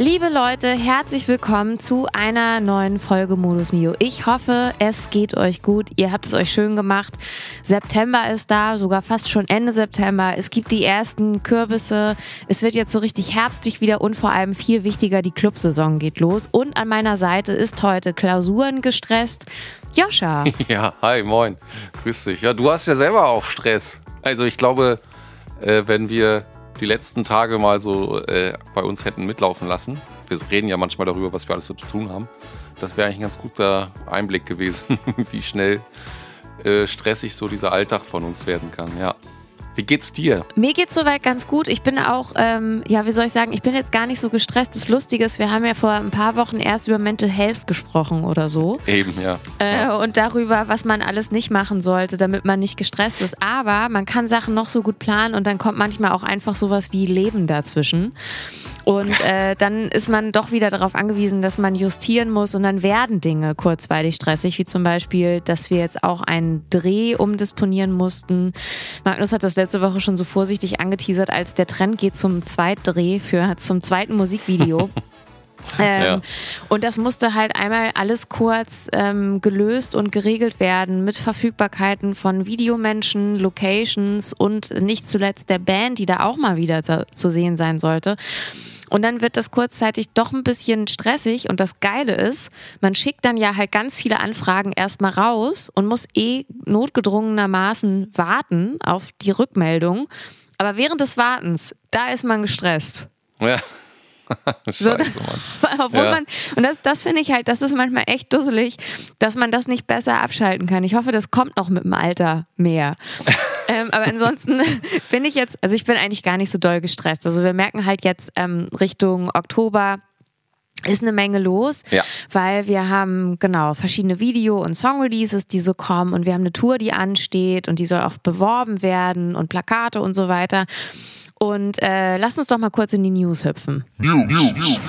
Liebe Leute, herzlich willkommen zu einer neuen Folge Modus Mio. Ich hoffe, es geht euch gut. Ihr habt es euch schön gemacht. September ist da, sogar fast schon Ende September. Es gibt die ersten Kürbisse. Es wird jetzt so richtig herbstlich wieder und vor allem viel wichtiger, die Clubsaison geht los. Und an meiner Seite ist heute Klausuren gestresst. Joscha. Ja, hi, moin. Grüß dich. Ja, du hast ja selber auch Stress. Also ich glaube, äh, wenn wir die letzten Tage mal so äh, bei uns hätten mitlaufen lassen. Wir reden ja manchmal darüber, was wir alles so zu tun haben. Das wäre eigentlich ein ganz guter Einblick gewesen, wie schnell äh, stressig so dieser Alltag von uns werden kann. Ja. Wie geht's dir? Mir geht's soweit ganz gut. Ich bin auch, ähm, ja, wie soll ich sagen, ich bin jetzt gar nicht so gestresst. Das Lustige ist, wir haben ja vor ein paar Wochen erst über Mental Health gesprochen oder so. Eben, ja. Äh, ja. Und darüber, was man alles nicht machen sollte, damit man nicht gestresst ist. Aber man kann Sachen noch so gut planen und dann kommt manchmal auch einfach sowas wie Leben dazwischen. Und äh, dann ist man doch wieder darauf angewiesen, dass man justieren muss und dann werden Dinge kurzweilig stressig, wie zum Beispiel, dass wir jetzt auch einen Dreh umdisponieren mussten. Magnus hat das letzte Woche schon so vorsichtig angeteasert, als der Trend geht zum Zweitdreh für zum zweiten Musikvideo. Ähm, ja. Und das musste halt einmal alles kurz ähm, gelöst und geregelt werden mit Verfügbarkeiten von Videomenschen, Locations und nicht zuletzt der Band, die da auch mal wieder zu sehen sein sollte. Und dann wird das kurzzeitig doch ein bisschen stressig. Und das Geile ist, man schickt dann ja halt ganz viele Anfragen erstmal raus und muss eh notgedrungenermaßen warten auf die Rückmeldung. Aber während des Wartens, da ist man gestresst. Ja. Scheiße, Mann. Obwohl ja. man, und das, das finde ich halt, das ist manchmal echt dusselig, dass man das nicht besser abschalten kann. Ich hoffe, das kommt noch mit dem Alter mehr. ähm, aber ansonsten bin ich jetzt, also ich bin eigentlich gar nicht so doll gestresst. Also wir merken halt jetzt ähm, Richtung Oktober, ist eine Menge los, ja. weil wir haben genau verschiedene Video- und Song-Releases, die so kommen und wir haben eine Tour, die ansteht und die soll auch beworben werden und Plakate und so weiter. Und äh, lass uns doch mal kurz in die News hüpfen. News. News.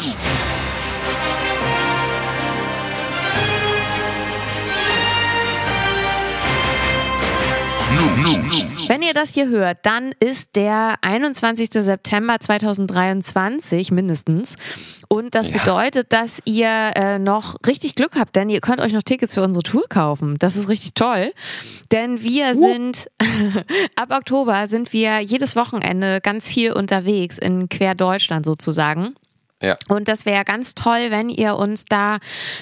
Wenn ihr das hier hört, dann ist der 21. September 2023 mindestens. Und das ja. bedeutet, dass ihr äh, noch richtig Glück habt, denn ihr könnt euch noch Tickets für unsere Tour kaufen. Das ist richtig toll. Denn wir uh. sind, ab Oktober sind wir jedes Wochenende ganz viel unterwegs in quer Deutschland sozusagen. Ja. Und das wäre ganz toll, wenn ihr uns da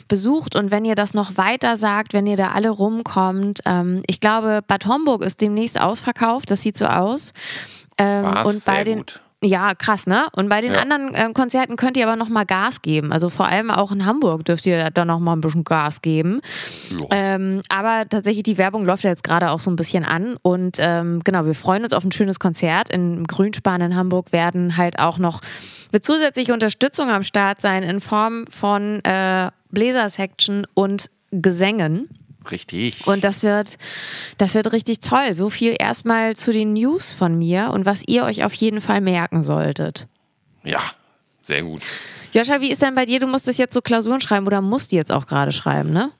besucht und wenn ihr das noch weiter sagt, wenn ihr da alle rumkommt. Ähm, ich glaube, Bad Homburg ist demnächst ausverkauft, das sieht so aus. Ähm, Was? und bei Sehr den gut. Ja, krass, ne? Und bei den ja. anderen äh, Konzerten könnt ihr aber noch mal Gas geben. Also vor allem auch in Hamburg dürft ihr da noch mal ein bisschen Gas geben. Ähm, aber tatsächlich, die Werbung läuft ja jetzt gerade auch so ein bisschen an. Und ähm, genau, wir freuen uns auf ein schönes Konzert. Im Grünspan in Hamburg werden halt auch noch wird zusätzliche Unterstützung am Start sein in Form von äh, Bläser-Section und Gesängen. Richtig. Und das wird, das wird richtig toll. So viel erstmal zu den News von mir und was ihr euch auf jeden Fall merken solltet. Ja, sehr gut. Joscha, wie ist denn bei dir? Du musstest jetzt so Klausuren schreiben oder musst die jetzt auch gerade schreiben, ne?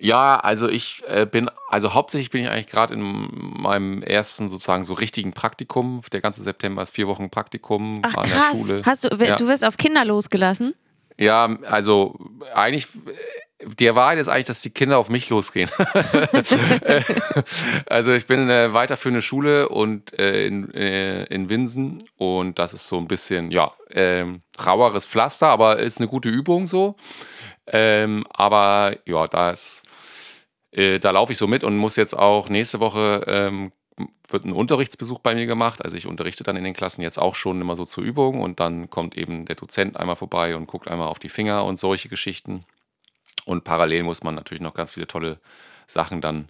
Ja, also ich äh, bin, also hauptsächlich bin ich eigentlich gerade in meinem ersten sozusagen so richtigen Praktikum. Der ganze September ist vier Wochen Praktikum Ach, an krass. der Schule. Hast du, ja. du wirst auf Kinder losgelassen? Ja, also eigentlich die Wahrheit ist eigentlich, dass die Kinder auf mich losgehen. also ich bin äh, weiter für eine Schule und äh, in, äh, in Winsen und das ist so ein bisschen, ja, ähm, raueres Pflaster, aber ist eine gute Übung so. Ähm, aber ja, da ist, äh, da laufe ich so mit und muss jetzt auch nächste Woche ähm, wird ein Unterrichtsbesuch bei mir gemacht. Also ich unterrichte dann in den Klassen jetzt auch schon immer so zur Übung und dann kommt eben der Dozent einmal vorbei und guckt einmal auf die Finger und solche Geschichten. Und parallel muss man natürlich noch ganz viele tolle Sachen dann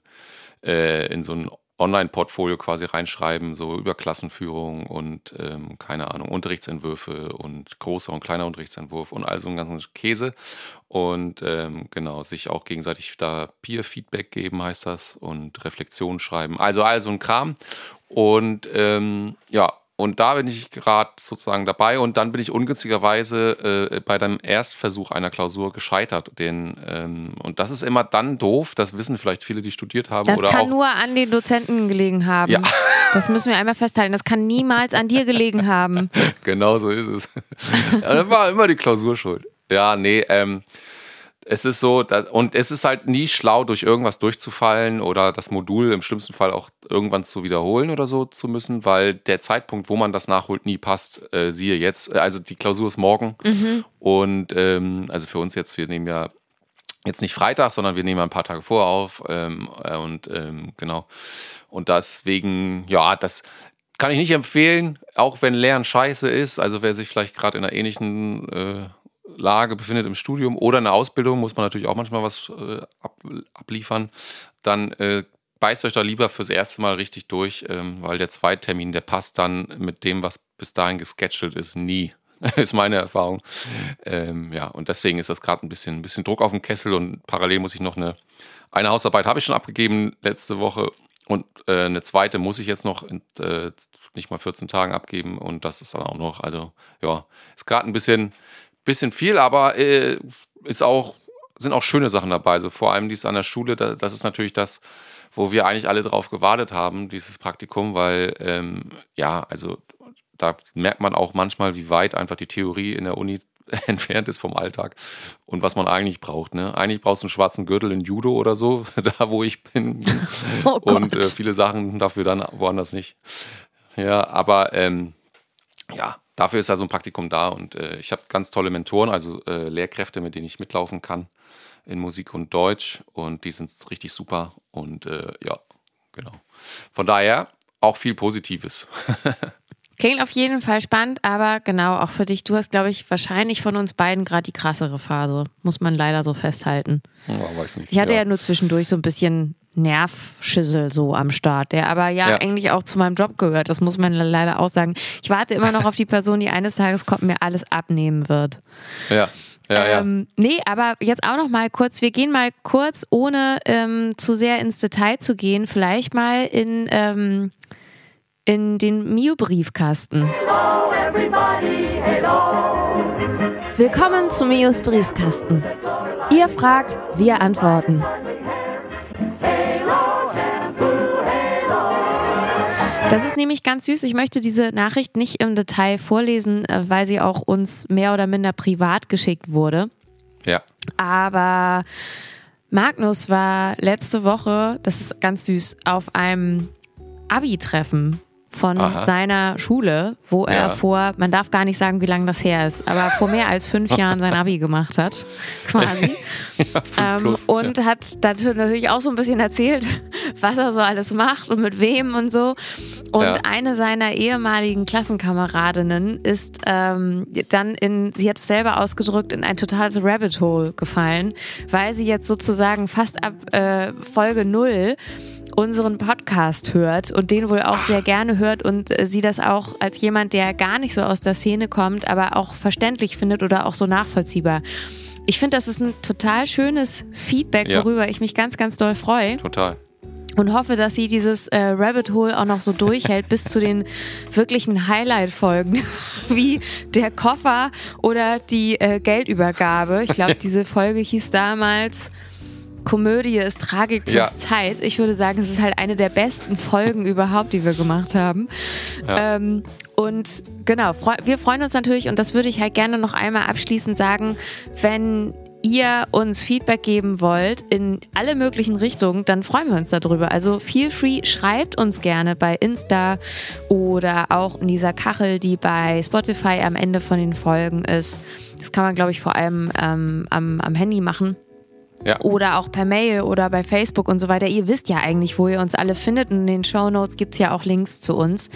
äh, in so einen Online-Portfolio quasi reinschreiben, so über Klassenführung und ähm, keine Ahnung, Unterrichtsentwürfe und großer und kleiner Unterrichtsentwurf und all so einen ganzen Käse. Und ähm, genau, sich auch gegenseitig da Peer-Feedback geben, heißt das, und Reflexion schreiben. Also all so ein Kram. Und ähm, ja, und da bin ich gerade sozusagen dabei und dann bin ich ungünstigerweise äh, bei deinem Erstversuch einer Klausur gescheitert. Den, ähm, und das ist immer dann doof, das wissen vielleicht viele, die studiert haben. Das kann auch, nur an den Dozenten gelegen haben. Ja. Das müssen wir einmal festhalten. Das kann niemals an dir gelegen haben. genau so ist es. ja, das war immer die Klausur schuld. Ja, nee, ähm, es ist so, dass, und es ist halt nie schlau, durch irgendwas durchzufallen oder das Modul im schlimmsten Fall auch irgendwann zu wiederholen oder so zu müssen, weil der Zeitpunkt, wo man das nachholt, nie passt. Äh, siehe jetzt, also die Klausur ist morgen Mhm. und ähm, also für uns jetzt, wir nehmen ja jetzt nicht Freitag, sondern wir nehmen ja ein paar Tage vorher auf ähm, äh, und ähm, genau. Und deswegen, ja, das kann ich nicht empfehlen, auch wenn Lernen scheiße ist. Also wer sich vielleicht gerade in einer ähnlichen äh, Lage befindet im Studium oder in der Ausbildung, muss man natürlich auch manchmal was äh, ab, abliefern, dann äh, beißt euch da lieber fürs erste Mal richtig durch, ähm, weil der Zweittermin, der passt dann mit dem, was bis dahin gesketchelt ist, nie. ist meine Erfahrung. Ähm, ja, und deswegen ist das gerade ein bisschen, ein bisschen Druck auf dem Kessel und parallel muss ich noch eine, eine Hausarbeit habe ich schon abgegeben letzte Woche und äh, eine zweite muss ich jetzt noch in äh, nicht mal 14 Tagen abgeben und das ist dann auch noch, also ja, ist gerade ein bisschen, bisschen viel, aber äh, ist auch, sind auch schöne Sachen dabei. Also vor allem dies an der Schule, da, das ist natürlich das, wo wir eigentlich alle drauf gewartet haben, dieses Praktikum, weil ähm, ja, also da merkt man auch manchmal, wie weit einfach die Theorie in der Uni entfernt ist vom Alltag und was man eigentlich braucht. Ne? Eigentlich brauchst du einen schwarzen Gürtel in Judo oder so, da wo ich bin. Oh und äh, viele Sachen dafür dann woanders nicht. Ja, aber ähm, ja, dafür ist ja so ein Praktikum da und äh, ich habe ganz tolle Mentoren, also äh, Lehrkräfte, mit denen ich mitlaufen kann in Musik und Deutsch und die sind richtig super und äh, ja, genau. Von daher auch viel Positives. Klingt auf jeden Fall spannend, aber genau, auch für dich. Du hast, glaube ich, wahrscheinlich von uns beiden gerade die krassere Phase. Muss man leider so festhalten. Oh, weiß nicht. Ich hatte ja, nur zwischendurch so ein bisschen Nervschissel so am Start, der aber ja, Ja. eigentlich auch zu meinem Job gehört. Das muss man leider auch sagen. Ich warte immer noch auf die Person, die eines Tages kommt, mir alles abnehmen wird. ja, ja, ja. Ähm, nee, aber jetzt auch noch mal kurz, wir gehen mal kurz, ohne ähm, zu sehr ins Detail zu gehen, vielleicht mal in, ähm, in den Mio-Briefkasten. Willkommen zum Mios Briefkasten. Ihr fragt, wir antworten. Das ist nämlich ganz süß. Ich möchte diese Nachricht nicht im Detail vorlesen, äh, weil sie auch uns mehr oder minder privat geschickt wurde. ja. Aber Magnus war letzte Woche, das ist ganz süß, auf einem Abi-Treffen von Aha. seiner Schule, wo er Ja. vor, man darf gar nicht sagen, wie lange das her ist, aber vor mehr als fünf Jahren sein Abi gemacht hat, quasi. Fünf Ähm, plus, und hat dazu natürlich auch so ein bisschen erzählt, was er so alles macht und mit wem und so. Und Ja. eine seiner ehemaligen Klassenkameradinnen ist ähm, dann in, sie hat es selber ausgedrückt, in ein totales Rabbit Hole gefallen, weil sie jetzt sozusagen fast ab äh, Folge null unseren Podcast hört und den wohl auch sehr gerne hört und äh, sie das auch als jemand, der gar nicht so aus der Szene kommt, aber auch verständlich findet oder auch so nachvollziehbar. Ich finde, das ist ein total schönes Feedback, Ja. worüber ich mich ganz, ganz doll freue Total. und hoffe, dass sie dieses äh, Rabbit Hole auch noch so durchhält bis zu den wirklichen Highlight-Folgen, wie der Koffer oder die äh, Geldübergabe. Ich glaube, diese Folge hieß damals Komödie ist Tragik plus Ja. Zeit. Ich würde sagen, es ist halt eine der besten Folgen überhaupt, die wir gemacht haben. Ja. Ähm, und genau, freu wir freuen uns natürlich und das würde ich halt gerne noch einmal abschließend sagen, wenn ihr uns Feedback geben wollt in alle möglichen Richtungen, dann freuen wir uns darüber. Also feel free, schreibt uns gerne bei Insta oder auch in dieser Kachel, die bei Spotify am Ende von den Folgen ist. Das kann man, glaube ich, vor allem ähm, am, am Handy machen. Ja. Oder auch per Mail oder bei Facebook und so weiter. Ihr wisst ja eigentlich, wo ihr uns alle findet. Und in den Show Notes gibt es ja auch Links zu uns.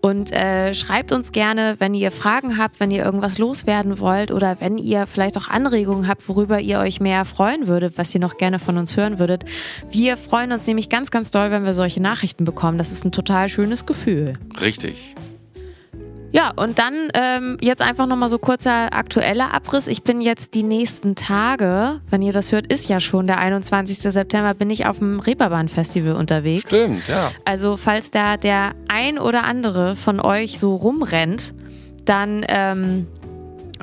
Und äh, schreibt uns gerne, wenn ihr Fragen habt, wenn ihr irgendwas loswerden wollt oder wenn ihr vielleicht auch Anregungen habt, worüber ihr euch mehr freuen würdet, was ihr noch gerne von uns hören würdet. Wir freuen uns nämlich ganz, ganz doll, wenn wir solche Nachrichten bekommen. Das ist ein total schönes Gefühl. Richtig. Ja, und dann ähm, jetzt einfach nochmal so kurzer aktueller Abriss. Ich bin jetzt die nächsten Tage, wenn ihr das hört, ist ja schon der 21. September, bin ich auf dem Reeperbahn-Festival unterwegs. Stimmt, ja. Also falls da der ein oder andere von euch so rumrennt, dann ähm,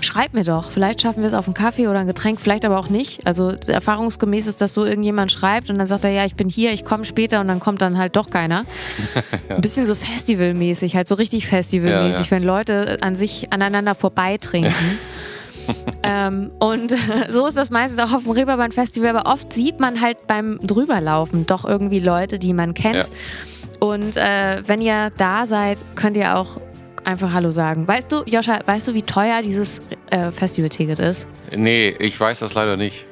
schreibt mir doch. Vielleicht schaffen wir es auf einen Kaffee oder ein Getränk, vielleicht aber auch nicht. Also erfahrungsgemäß ist das so, irgendjemand schreibt und dann sagt er, ja, ich bin hier, ich komme später und dann kommt dann halt doch keiner. Ein bisschen so festivalmäßig, halt so richtig festivalmäßig, Ja, ja. wenn Leute an sich aneinander vorbeitrinken. ähm, und so ist das meistens auch auf dem Reeperbahn-Festival, aber oft sieht man halt beim Drüberlaufen doch irgendwie Leute, die man kennt. Und äh, wenn ihr da seid, könnt ihr auch einfach Hallo sagen. Weißt du, Joscha, weißt du, wie teuer dieses äh, Festivalticket ist? Nee, ich weiß das leider nicht.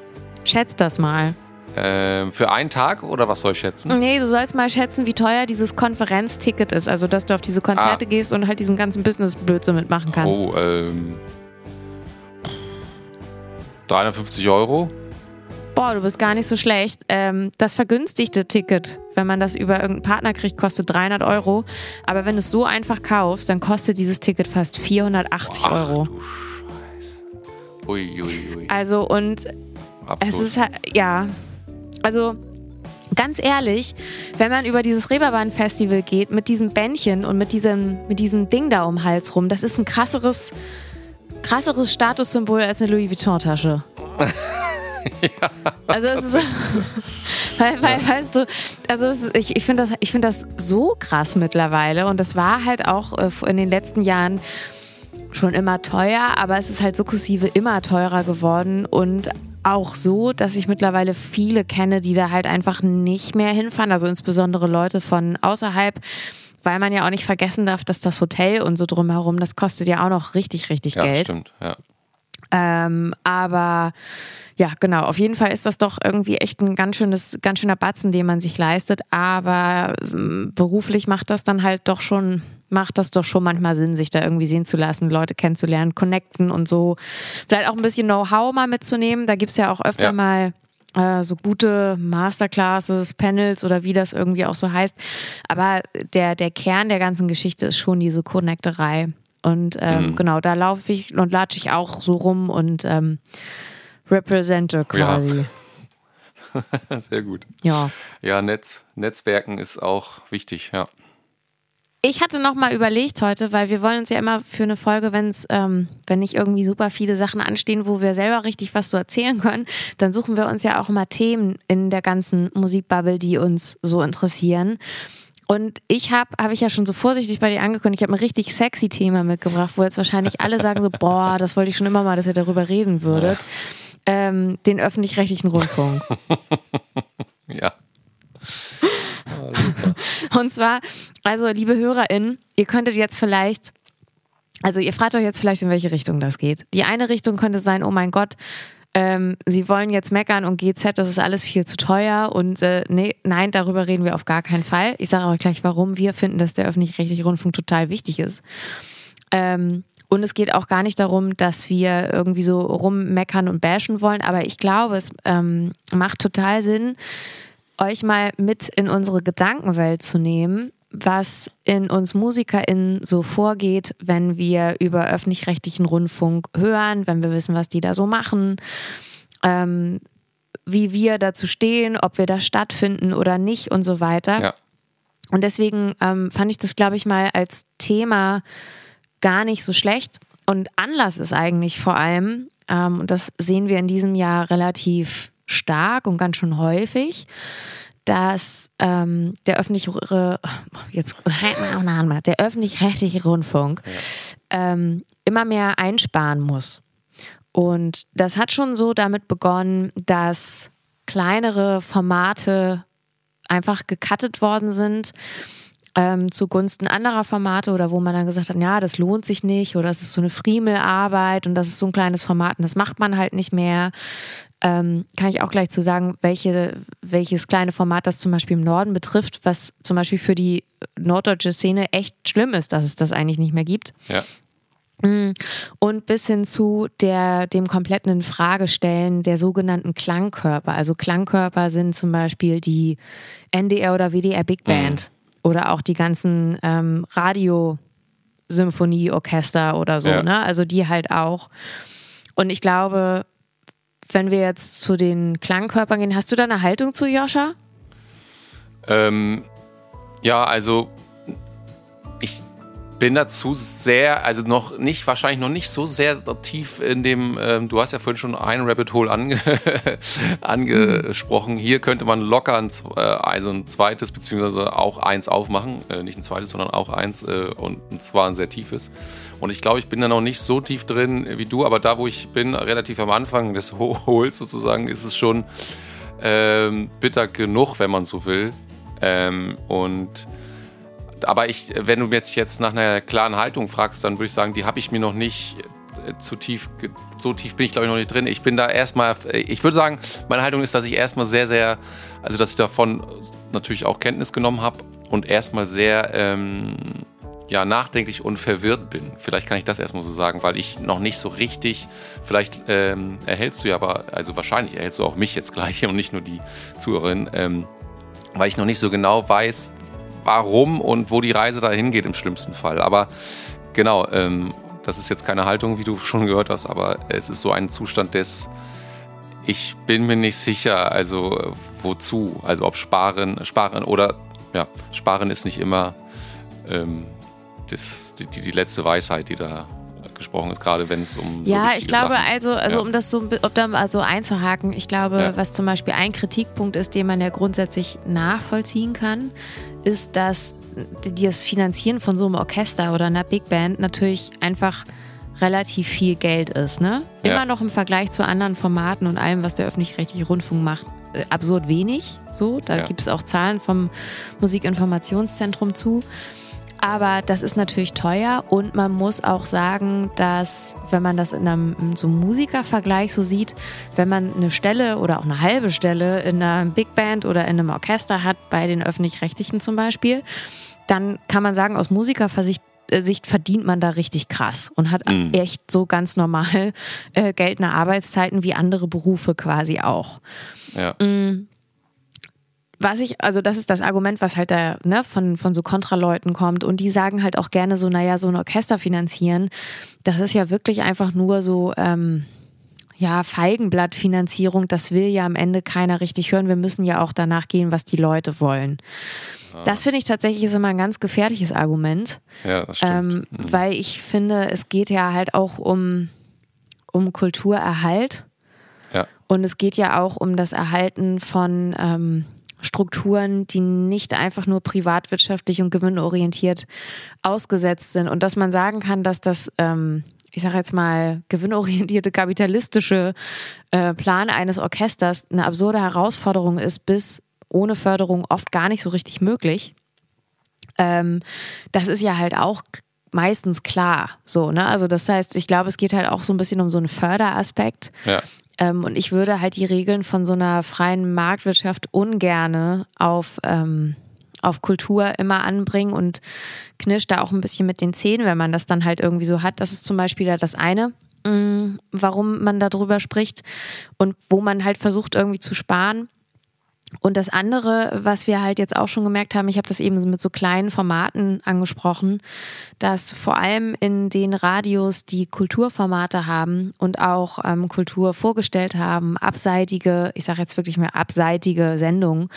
Schätzt das mal. Ähm, für einen Tag oder was soll ich schätzen? Nee, du sollst mal schätzen, wie teuer dieses Konferenzticket ist. Also, dass du auf diese Konzerte Ah. gehst und halt diesen ganzen Business-Blödsinn mitmachen kannst. Oh, ähm. 350 Euro? Boah, du bist gar nicht so schlecht. Ähm, das vergünstigte Ticket, wenn man das über irgendeinen Partner kriegt, kostet 300 Euro. Aber wenn du es so einfach kaufst, dann kostet dieses Ticket fast 480 Euro. du Scheiße. Ui, ui, ui. Also, und Es Absolut. ist halt, ja. Also, ganz ehrlich, wenn man über dieses Reeperbahn-Festival geht, mit diesem Bändchen und mit diesem, mit diesem Ding da um den Hals rum, das ist ein krasseres, krasseres Statussymbol als eine Louis Vuitton-Tasche. Also es ist, weil, weil, weißt du, also ist, ich, ich finde das, ich finde das so krass mittlerweile und das war halt auch äh, in den letzten Jahren schon immer teuer, aber es ist halt sukzessive immer teurer geworden und auch so, dass ich mittlerweile viele kenne, die da halt einfach nicht mehr hinfahren, also insbesondere Leute von außerhalb, weil man ja auch nicht vergessen darf, dass das Hotel und so drumherum, das kostet ja auch noch richtig, richtig ja, Geld. stimmt. Ja. Ähm, aber ja, genau, auf jeden Fall ist das doch irgendwie echt ein ganz schönes, ganz schöner Batzen, den man sich leistet. Aber ähm, beruflich macht das dann halt doch schon, macht das doch schon manchmal Sinn, sich da irgendwie sehen zu lassen, Leute kennenzulernen, connecten und so. Vielleicht auch ein bisschen Know-how mal mitzunehmen. Da gibt es ja auch öfter Ja. mal äh, so gute Masterclasses, Panels oder wie das irgendwie auch so heißt. Aber der, der Kern der ganzen Geschichte ist schon diese Connecterei. Und ähm, Mhm. genau, da laufe ich und latsche ich auch so rum und ähm, represente quasi. Sehr gut. Ja. Ja, Netz, Netzwerken ist auch wichtig, ja. Ich hatte noch mal überlegt heute, weil wir wollen uns ja immer für eine Folge, wenn's, ähm, wenn nicht irgendwie super viele Sachen anstehen, wo wir selber richtig was zu erzählen können, dann suchen wir uns ja auch immer Themen in der ganzen Musikbubble, die uns so interessieren. Und ich habe, habe ich ja schon so vorsichtig bei dir angekündigt, ich habe ein richtig sexy Thema mitgebracht, wo jetzt wahrscheinlich alle sagen so, boah, das wollte ich schon immer mal, dass ihr darüber reden würdet. Ähm, den öffentlich-rechtlichen Rundfunk. Ja. Und zwar, also liebe HörerInnen, ihr könntet jetzt vielleicht, also ihr fragt euch jetzt vielleicht, in welche Richtung das geht. Die eine Richtung könnte sein, oh mein Gott, ähm, sie wollen jetzt meckern und GZ, das ist alles viel zu teuer und äh, nee, nein, darüber reden wir auf gar keinen Fall. Ich sage euch gleich, warum wir finden, dass der öffentlich-rechtliche Rundfunk total wichtig ist. Ähm, und es geht auch gar nicht darum, dass wir irgendwie so rummeckern und bashen wollen, aber ich glaube, es ähm, macht total Sinn, euch mal mit in unsere Gedankenwelt zu nehmen, was in uns MusikerInnen so vorgeht, wenn wir über öffentlich-rechtlichen Rundfunk hören, wenn wir wissen, was die da so machen, ähm, wie wir dazu stehen, ob wir da stattfinden oder nicht und so weiter. Ja. Und deswegen ähm, fand ich das, glaube ich, mal als Thema gar nicht so schlecht. Und Anlass ist eigentlich vor allem, ähm, und das sehen wir in diesem Jahr relativ stark und ganz schön häufig, dass ähm, der öffentliche jetzt der öffentlich-rechtliche Rundfunk ähm, immer mehr einsparen muss. Und das hat schon so damit begonnen, dass kleinere Formate einfach gecuttet worden sind. Ähm, zugunsten anderer Formate oder wo man dann gesagt hat, ja, das lohnt sich nicht oder es ist so eine Friemelarbeit und das ist so ein kleines Format und das macht man halt nicht mehr. Ähm, kann ich auch gleich zu sagen, welche, welches kleine Format das zum Beispiel im Norden betrifft, was zum Beispiel für die norddeutsche Szene echt schlimm ist, dass es das eigentlich nicht mehr gibt. Ja. Mm. Und bis hin zu der, dem kompletten Infragestellen der sogenannten Klangkörper. Also Klangkörper sind zum Beispiel die NDR oder WDR Big Band mhm. Oder auch die ganzen ähm, Radio-Symphonieorchester oder so. Ja. Ne? Also die halt auch. Und ich glaube, wenn wir jetzt zu den Klangkörpern gehen, hast du da eine Haltung zu, Joscha? Ähm, ja, also bin dazu sehr, also noch nicht, wahrscheinlich noch nicht so sehr tief in dem, ähm, du hast ja vorhin schon ein Rabbit Hole ange angesprochen. Hier könnte man locker ein, äh, also ein zweites, beziehungsweise auch eins aufmachen. Äh, nicht ein zweites, sondern auch eins äh, und, zwar ein sehr tiefes. Und ich glaube, ich bin da noch nicht so tief drin wie du, aber da, wo ich bin, relativ am Anfang des Holes sozusagen, ist es schon ähm, bitter genug, wenn man so will. Ähm, und aber ich, wenn du jetzt, jetzt nach einer klaren Haltung fragst, dann würde ich sagen, die habe ich mir noch nicht äh, zu tief, so tief bin ich glaube ich noch nicht drin. Ich bin da erstmal, äh, ich würde sagen, meine Haltung ist, dass ich erstmal sehr, sehr, also dass ich davon natürlich auch Kenntnis genommen habe und erstmal sehr, ähm, ja, nachdenklich und verwirrt bin. Vielleicht kann ich das erstmal so sagen, weil ich noch nicht so richtig, vielleicht ähm, erhältst du ja aber, also wahrscheinlich erhältst du auch mich jetzt gleich und nicht nur die Zuhörerin, ähm, weil ich noch nicht so genau weiß, warum und wo die Reise dahin geht im schlimmsten Fall. Aber genau, ähm, das ist jetzt keine Haltung, wie du schon gehört hast, aber es ist so ein Zustand des, ich bin mir nicht sicher, also wozu, also ob sparen, sparen oder ja, sparen ist nicht immer ähm, das, die, die letzte Weisheit, die da gesprochen ist, gerade wenn es um Ja, so ich glaube, Sachen. also, also ja. um das so, ob da also einzuhaken, ich glaube, ja. was zum Beispiel ein Kritikpunkt ist, den man ja grundsätzlich nachvollziehen kann, ist, dass das Finanzieren von so einem Orchester oder einer Big Band natürlich einfach relativ viel Geld ist. Ne? Immer ja. noch im Vergleich zu anderen Formaten und allem, was der öffentlich-rechtliche Rundfunk macht, äh, absurd wenig. So, da gibt es auch Zahlen vom Musikinformationszentrum zu. Aber das ist natürlich teuer und man muss auch sagen, dass wenn man das in einem in so Musikervergleich so sieht, wenn man eine Stelle oder auch eine halbe Stelle in einer Big Band oder in einem Orchester hat, bei den öffentlich-rechtlichen zum Beispiel, dann kann man sagen, aus Musikersicht äh, Sicht verdient man da richtig krass und hat mhm. echt so ganz normal äh, geltende Arbeitszeiten wie andere Berufe quasi auch. Ja. Mhm was ich, also das ist das Argument, was halt da ne, von, von so Kontraleuten kommt. Und die sagen halt auch gerne so, naja, so ein Orchester finanzieren, das ist ja wirklich einfach nur so, ähm, ja, Feigenblattfinanzierung, das will ja am Ende keiner richtig hören. Wir müssen ja auch danach gehen, was die Leute wollen. Ah. Das finde ich tatsächlich ist immer ein ganz gefährliches Argument. Ja, das stimmt. Ähm, mhm. Weil ich finde, es geht ja halt auch um, um Kulturerhalt. Ja. Und es geht ja auch um das Erhalten von ähm, Strukturen, die nicht einfach nur privatwirtschaftlich und gewinnorientiert ausgesetzt sind. Und dass man sagen kann, dass das, ähm, ich sage jetzt mal, gewinnorientierte kapitalistische äh, Plan eines Orchesters eine absurde Herausforderung ist, bis ohne Förderung oft gar nicht so richtig möglich. Ähm, das ist ja halt auch meistens klar. So, ne? Also das heißt, ich glaube, es geht halt auch so ein bisschen um so einen Förderaspekt. Ja. Ähm, und ich würde halt die Regeln von so einer freien Marktwirtschaft ungerne auf, ähm, auf Kultur immer anbringen und knirscht da auch ein bisschen mit den Zähnen, wenn man das dann halt irgendwie so hat. Das ist zum Beispiel da das eine, mm, warum man darüber spricht und wo man halt versucht irgendwie zu sparen. Und das andere, was wir halt jetzt auch schon gemerkt haben, ich habe das eben mit so kleinen Formaten angesprochen, dass vor allem in den Radios, die Kulturformate haben und auch ähm, Kultur vorgestellt haben, abseitige, ich sage jetzt wirklich mehr abseitige Sendungen.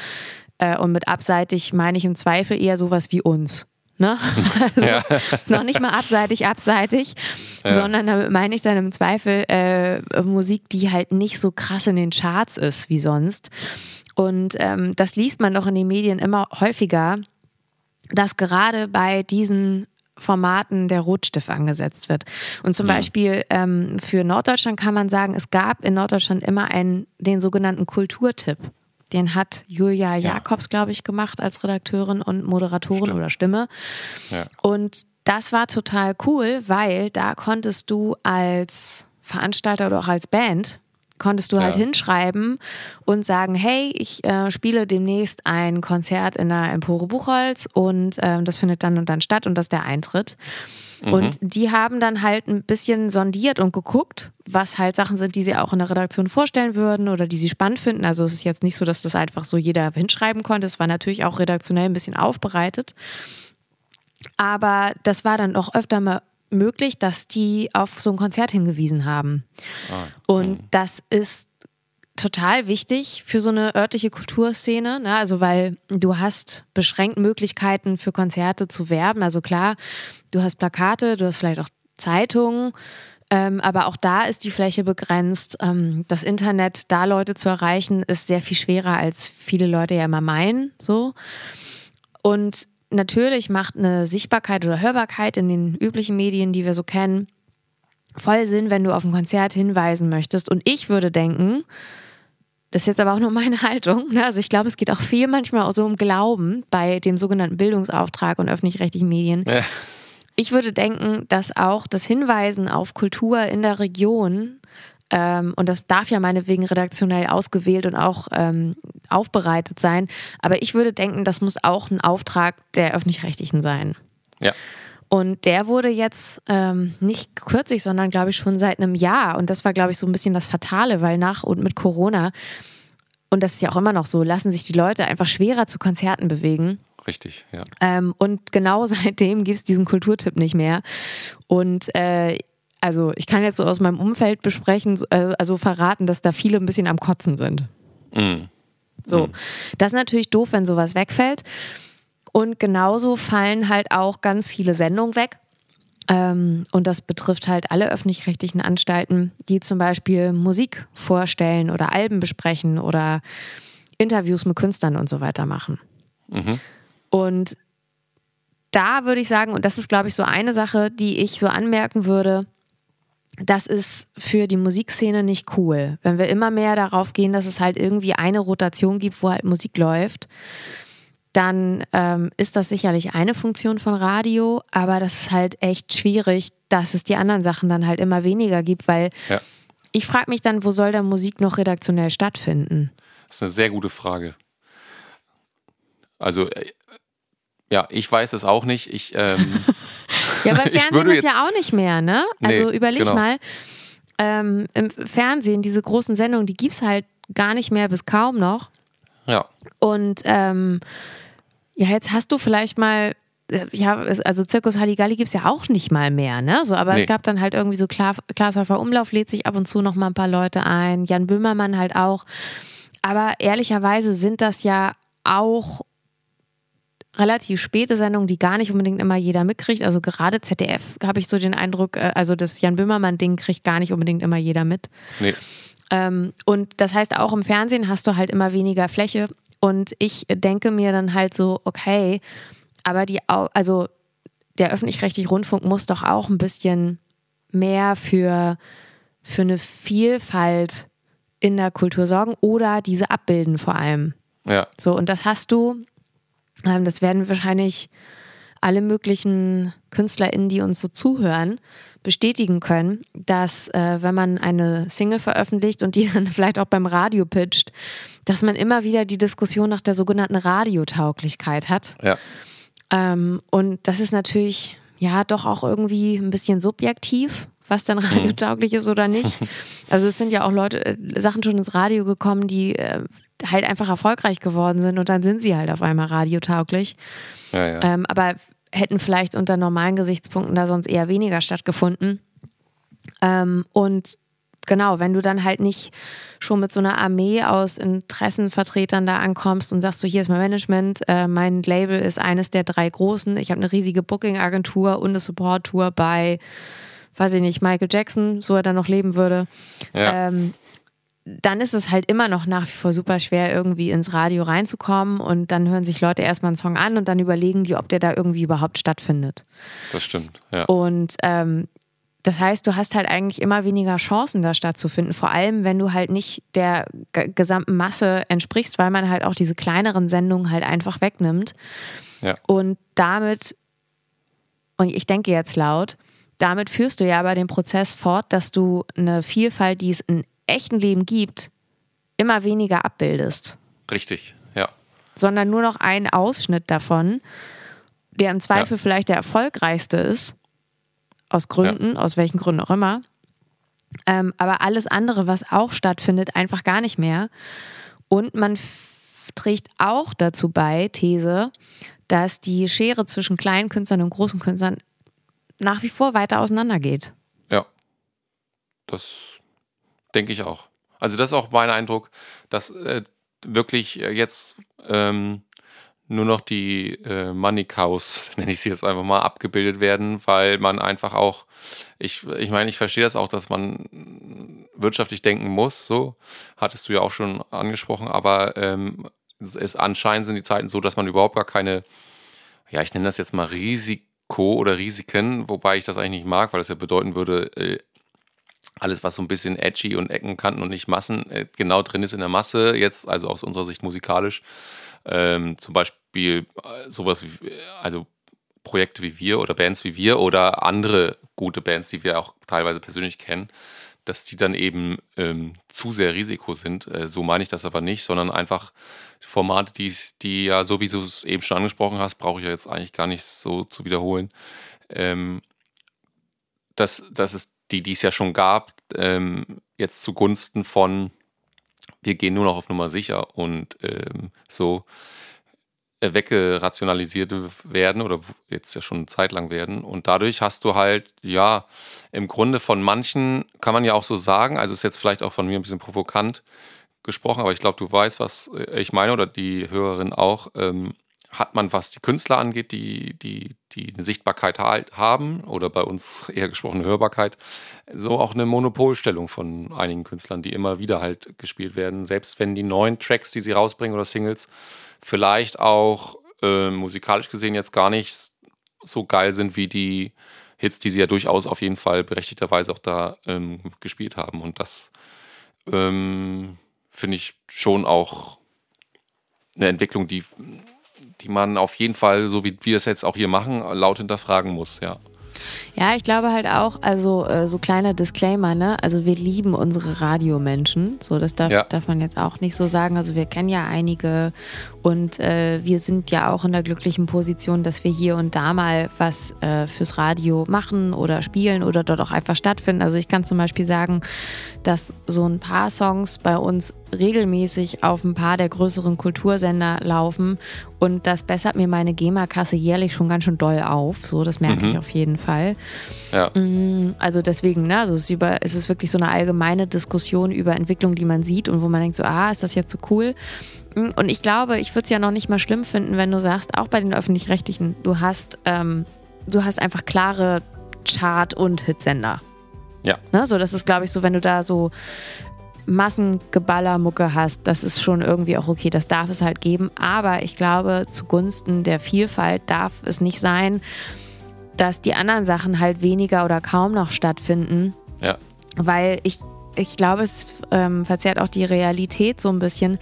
Äh, und mit abseitig meine ich im Zweifel eher sowas wie uns. Ne? Also ja. noch nicht mal abseitig, abseitig, ja. sondern damit meine ich dann im Zweifel äh, Musik, die halt nicht so krass in den Charts ist wie sonst. Und ähm, das liest man doch in den Medien immer häufiger, dass gerade bei diesen Formaten der Rotstift angesetzt wird. Und zum ja. Beispiel ähm, für Norddeutschland kann man sagen, es gab in Norddeutschland immer einen, den sogenannten Kulturtipp. Den hat Julia Jakobs, glaube ich, gemacht als Redakteurin und Moderatorin Stimmt. oder Stimme. Ja. Und das war total cool, weil da konntest du als Veranstalter oder auch als Band konntest du halt Ja. hinschreiben und sagen, hey, ich äh, spiele demnächst ein Konzert in der Empore Buchholz und ähm, das findet dann und dann statt und das ist der Eintritt. Und die haben dann halt ein bisschen sondiert und geguckt, was halt Sachen sind, die sie auch in der Redaktion vorstellen würden oder die sie spannend finden. Also es ist jetzt nicht so, dass das einfach so jeder hinschreiben konnte. Es war natürlich auch redaktionell ein bisschen aufbereitet. Aber das war dann auch öfter mal möglich, dass die auf so ein Konzert hingewiesen haben. Und das ist total wichtig für so eine örtliche Kulturszene, ne? also weil du hast beschränkt Möglichkeiten für Konzerte zu werben. Also klar, du hast Plakate, du hast vielleicht auch Zeitungen, ähm, aber auch da ist die Fläche begrenzt. Ähm, das Internet, da Leute zu erreichen, ist sehr viel schwerer, als viele Leute ja immer meinen. So. Und natürlich macht eine Sichtbarkeit oder Hörbarkeit in den üblichen Medien, die wir so kennen, voll Sinn, wenn du auf ein Konzert hinweisen möchtest. Und ich würde denken, das ist jetzt aber auch nur meine Haltung. Ne? Also ich glaube, es geht auch viel manchmal auch so um Glauben bei dem sogenannten Bildungsauftrag und öffentlich-rechtlichen Medien. Ja. Ich würde denken, dass auch das Hinweisen auf Kultur in der Region, ähm, und das darf ja meinetwegen redaktionell ausgewählt und auch ähm, aufbereitet sein, aber ich würde denken, das muss auch ein Auftrag der öffentlich-rechtlichen sein. Ja. Und der wurde jetzt ähm, nicht kürzlich, sondern glaube ich schon seit einem Jahr. Und das war, glaube ich, so ein bisschen das Fatale, weil nach und mit Corona, und das ist ja auch immer noch so, lassen sich die Leute einfach schwerer zu Konzerten bewegen. Richtig, ja. Ähm, und genau seitdem gibt es diesen Kulturtipp nicht mehr. Und äh, also ich kann jetzt so aus meinem Umfeld besprechen, äh, also verraten, dass da viele ein bisschen am Kotzen sind. Mhm. So, das ist natürlich doof, wenn sowas wegfällt. Und genauso fallen halt auch ganz viele Sendungen weg. Ähm, und das betrifft halt alle öffentlich-rechtlichen Anstalten, die zum Beispiel Musik vorstellen oder Alben besprechen oder Interviews mit Künstlern und so weiter machen. Und da würde ich sagen, und das ist, glaube ich, so eine Sache, die ich so anmerken würde, das ist für die Musikszene nicht cool. Wenn wir immer mehr darauf gehen, dass es halt irgendwie eine Rotation gibt, wo halt Musik läuft, dann ähm, ist das sicherlich eine Funktion von Radio, aber das ist halt echt schwierig, dass es die anderen Sachen dann halt immer weniger gibt, weil Ja. ich frage mich dann, wo soll da Musik noch redaktionell stattfinden? Das ist eine sehr gute Frage. Also, äh, ja, ich weiß es auch nicht. Ich, ähm, Ja, aber Ich Fernsehen ist ja auch nicht mehr, ne? Also Nee, überleg genau. mal, ähm, im Fernsehen, diese großen Sendungen, die gibt es halt gar nicht mehr bis kaum noch. ja, Und ähm, ja, jetzt hast du vielleicht mal, äh, ja, also Zirkus Halligalli gibt es ja auch nicht mal mehr, ne? So, aber Nee. es gab dann halt irgendwie so Kla Glashäufer Umlauf lädt sich ab und zu noch mal ein paar Leute ein, Jan Böhmermann halt auch. Aber ehrlicherweise sind das ja auch relativ späte Sendungen, die gar nicht unbedingt immer jeder mitkriegt. Also gerade ZDF habe ich so den Eindruck, äh, also das Jan Böhmermann-Ding kriegt gar nicht unbedingt immer jeder mit. nee, Ähm, und das heißt, auch im Fernsehen hast du halt immer weniger Fläche. Und ich denke mir dann halt so, okay, aber die, also der öffentlich-rechtliche Rundfunk muss doch auch ein bisschen mehr für, für eine Vielfalt in der Kultur sorgen oder diese abbilden vor allem. ja, So, und das hast du, ähm, das werden wahrscheinlich alle möglichen KünstlerInnen, die uns so zuhören, bestätigen können, dass äh, wenn man eine Single veröffentlicht und die dann vielleicht auch beim Radio pitcht, dass man immer wieder die Diskussion nach der sogenannten Radiotauglichkeit hat. ja, Ähm, und das ist natürlich ja doch auch irgendwie ein bisschen subjektiv, was dann radiotauglich ist oder nicht. Also es sind ja auch Leute, äh, Sachen schon ins Radio gekommen, die äh, halt einfach erfolgreich geworden sind und dann sind sie halt auf einmal radiotauglich. ja, ja. Ähm, aber hätten vielleicht unter normalen Gesichtspunkten da sonst eher weniger stattgefunden. Ähm, und genau, wenn du dann halt nicht schon mit so einer Armee aus Interessenvertretern da ankommst und sagst, so hier ist mein Management, äh, mein Label ist eines der drei großen, ich habe eine riesige Booking-Agentur und eine Support-Tour bei, weiß ich nicht, Michael Jackson, so er dann noch leben würde ja. ähm, dann ist es halt immer noch nach wie vor super schwer, irgendwie ins Radio reinzukommen und dann hören sich Leute erstmal einen Song an und dann überlegen die, ob der da irgendwie überhaupt stattfindet. das stimmt. Ja. Und ähm, das heißt, du hast halt eigentlich immer weniger Chancen, da stattzufinden. Vor allem, wenn du halt nicht der gesamten Masse entsprichst, weil man halt auch diese kleineren Sendungen halt einfach wegnimmt. Ja. Und damit, und ich denke jetzt laut, damit führst du ja aber den Prozess fort, dass du eine Vielfalt, die es im echten Leben gibt, immer weniger abbildest. Richtig, ja. Sondern nur noch einen Ausschnitt davon, der im Zweifel ja. vielleicht der erfolgreichste ist aus Gründen, ja. aus welchen Gründen auch immer. Ähm, aber alles andere, was auch stattfindet, einfach gar nicht mehr. Und man trägt auch dazu bei, These, dass die Schere zwischen kleinen Künstlern und großen Künstlern nach wie vor weiter auseinandergeht. Ja, das denke ich auch. Also das ist auch mein Eindruck, dass äh, wirklich jetzt ähm, nur noch die äh, Money Cows, nenne ich sie jetzt einfach mal, abgebildet werden, weil man einfach auch, ich, ich meine, ich verstehe das auch, dass man wirtschaftlich denken muss, so, hattest du ja auch schon angesprochen, aber ähm, es anscheinend sind die Zeiten so, dass man überhaupt gar keine, ja, ich nenne das jetzt mal Risiko oder Risiken, wobei ich das eigentlich nicht mag, weil das ja bedeuten würde, äh, alles, was so ein bisschen edgy und Eckenkanten und nicht Massen äh, genau drin ist in der Masse, jetzt also aus unserer Sicht musikalisch, ähm, zum Beispiel äh, sowas wie, also Projekte wie wir oder Bands wie wir oder andere gute Bands, die wir auch teilweise persönlich kennen, dass die dann eben ähm, zu sehr Risiko sind. Äh, so meine ich das aber nicht, sondern einfach Formate, die, die ja, so wie du es eben schon angesprochen hast, brauche ich ja jetzt eigentlich gar nicht so zu wiederholen. Ähm, dass, dass es die, die es ja schon gab, ähm, jetzt zugunsten von wir gehen nur noch auf Nummer sicher und ähm, so weggerationalisiert werden oder jetzt ja schon eine Zeit lang werden. Und dadurch hast du halt, ja, im Grunde von manchen, kann man ja auch so sagen, also ist jetzt vielleicht auch von mir ein bisschen provokant gesprochen, aber ich glaube, du weißt, was äh, ich meine oder die Hörerin auch. Ähm, hat man, was die Künstler angeht, die, die, die eine Sichtbarkeit haben oder bei uns eher gesprochen Hörbarkeit, so auch eine Monopolstellung von einigen Künstlern, die immer wieder halt gespielt werden. Selbst wenn die neuen Tracks, die sie rausbringen oder Singles, vielleicht auch äh, musikalisch gesehen jetzt gar nicht so geil sind wie die Hits, die sie ja durchaus auf jeden Fall berechtigterweise auch da ähm, gespielt haben. Und das ähm, finde ich schon auch eine Entwicklung, die die man auf jeden Fall, so wie wir es jetzt auch hier machen, laut hinterfragen muss, ja. Ja, ich glaube halt auch, also äh, so kleiner Disclaimer, ne? Also wir lieben unsere Radiomenschen. So, das darf, ja. darf man jetzt auch nicht so sagen. Also wir kennen ja einige und äh, wir sind ja auch in der glücklichen Position, dass wir hier und da mal was äh, fürs Radio machen oder spielen oder dort auch einfach stattfinden. Also ich kann zum Beispiel sagen, dass so ein paar Songs bei uns regelmäßig auf ein paar der größeren Kultursender laufen und das bessert mir meine GEMA-Kasse jährlich schon ganz schön doll auf. So, das merke mhm. ich auf jeden Fall. Ja. Mm, also deswegen, ne, also es ist, über, es ist wirklich so eine allgemeine Diskussion über Entwicklung, die man sieht und wo man denkt so, ah, ist das jetzt so cool? Mm, und ich glaube, ich würde es ja noch nicht mal schlimm finden, wenn du sagst, auch bei den öffentlich-rechtlichen, du hast, ähm, du hast einfach klare Chart- und Hitsender. Ja. Ne, so, das ist, glaube ich, so, wenn du da so Massengeballermucke hast, das ist schon irgendwie auch okay, das darf es halt geben. Aber ich glaube, zugunsten der Vielfalt darf es nicht sein, dass die anderen Sachen halt weniger oder kaum noch stattfinden. Ja. Weil ich, ich glaube, es ähm, verzerrt auch die Realität so ein bisschen.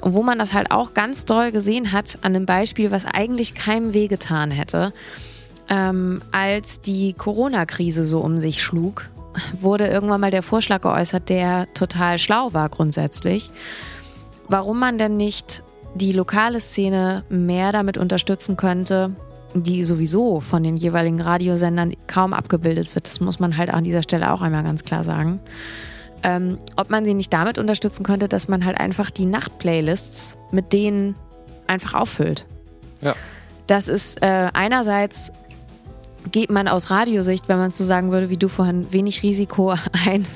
Und wo man das halt auch ganz doll gesehen hat, an einem Beispiel, was eigentlich keinem wehgetan hätte, ähm, als die Corona-Krise so um sich schlug wurde irgendwann mal der Vorschlag geäußert, der total schlau war grundsätzlich, warum man denn nicht die lokale Szene mehr damit unterstützen könnte, die sowieso von den jeweiligen Radiosendern kaum abgebildet wird. Das muss man halt an dieser Stelle auch einmal ganz klar sagen. Ähm, ob man sie nicht damit unterstützen könnte, dass man halt einfach die Nachtplaylists mit denen einfach auffüllt. Ja. Das ist äh, einerseits geht man aus Radiosicht, wenn man es so sagen würde, wie du vorhin, wenig Risiko ein,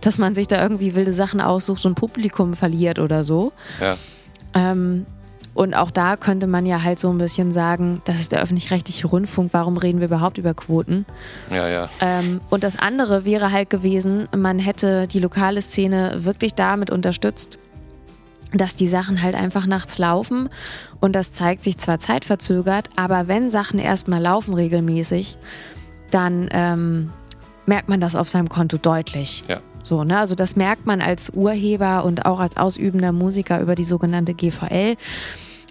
dass man sich da irgendwie wilde Sachen aussucht und Publikum verliert oder so. Ja. Ähm, und auch da könnte man ja halt so ein bisschen sagen, das ist der öffentlich-rechtliche Rundfunk, warum reden wir überhaupt über Quoten? Ja, ja. Ähm, und das andere wäre halt gewesen, man hätte die lokale Szene wirklich damit unterstützt, dass die Sachen halt einfach nachts laufen und das zeigt sich zwar zeitverzögert, aber wenn Sachen erstmal laufen regelmäßig, dann ähm, merkt man das auf seinem Konto deutlich. Ja. So, ne? Also das merkt man als Urheber und auch als ausübender Musiker über die sogenannte GVL.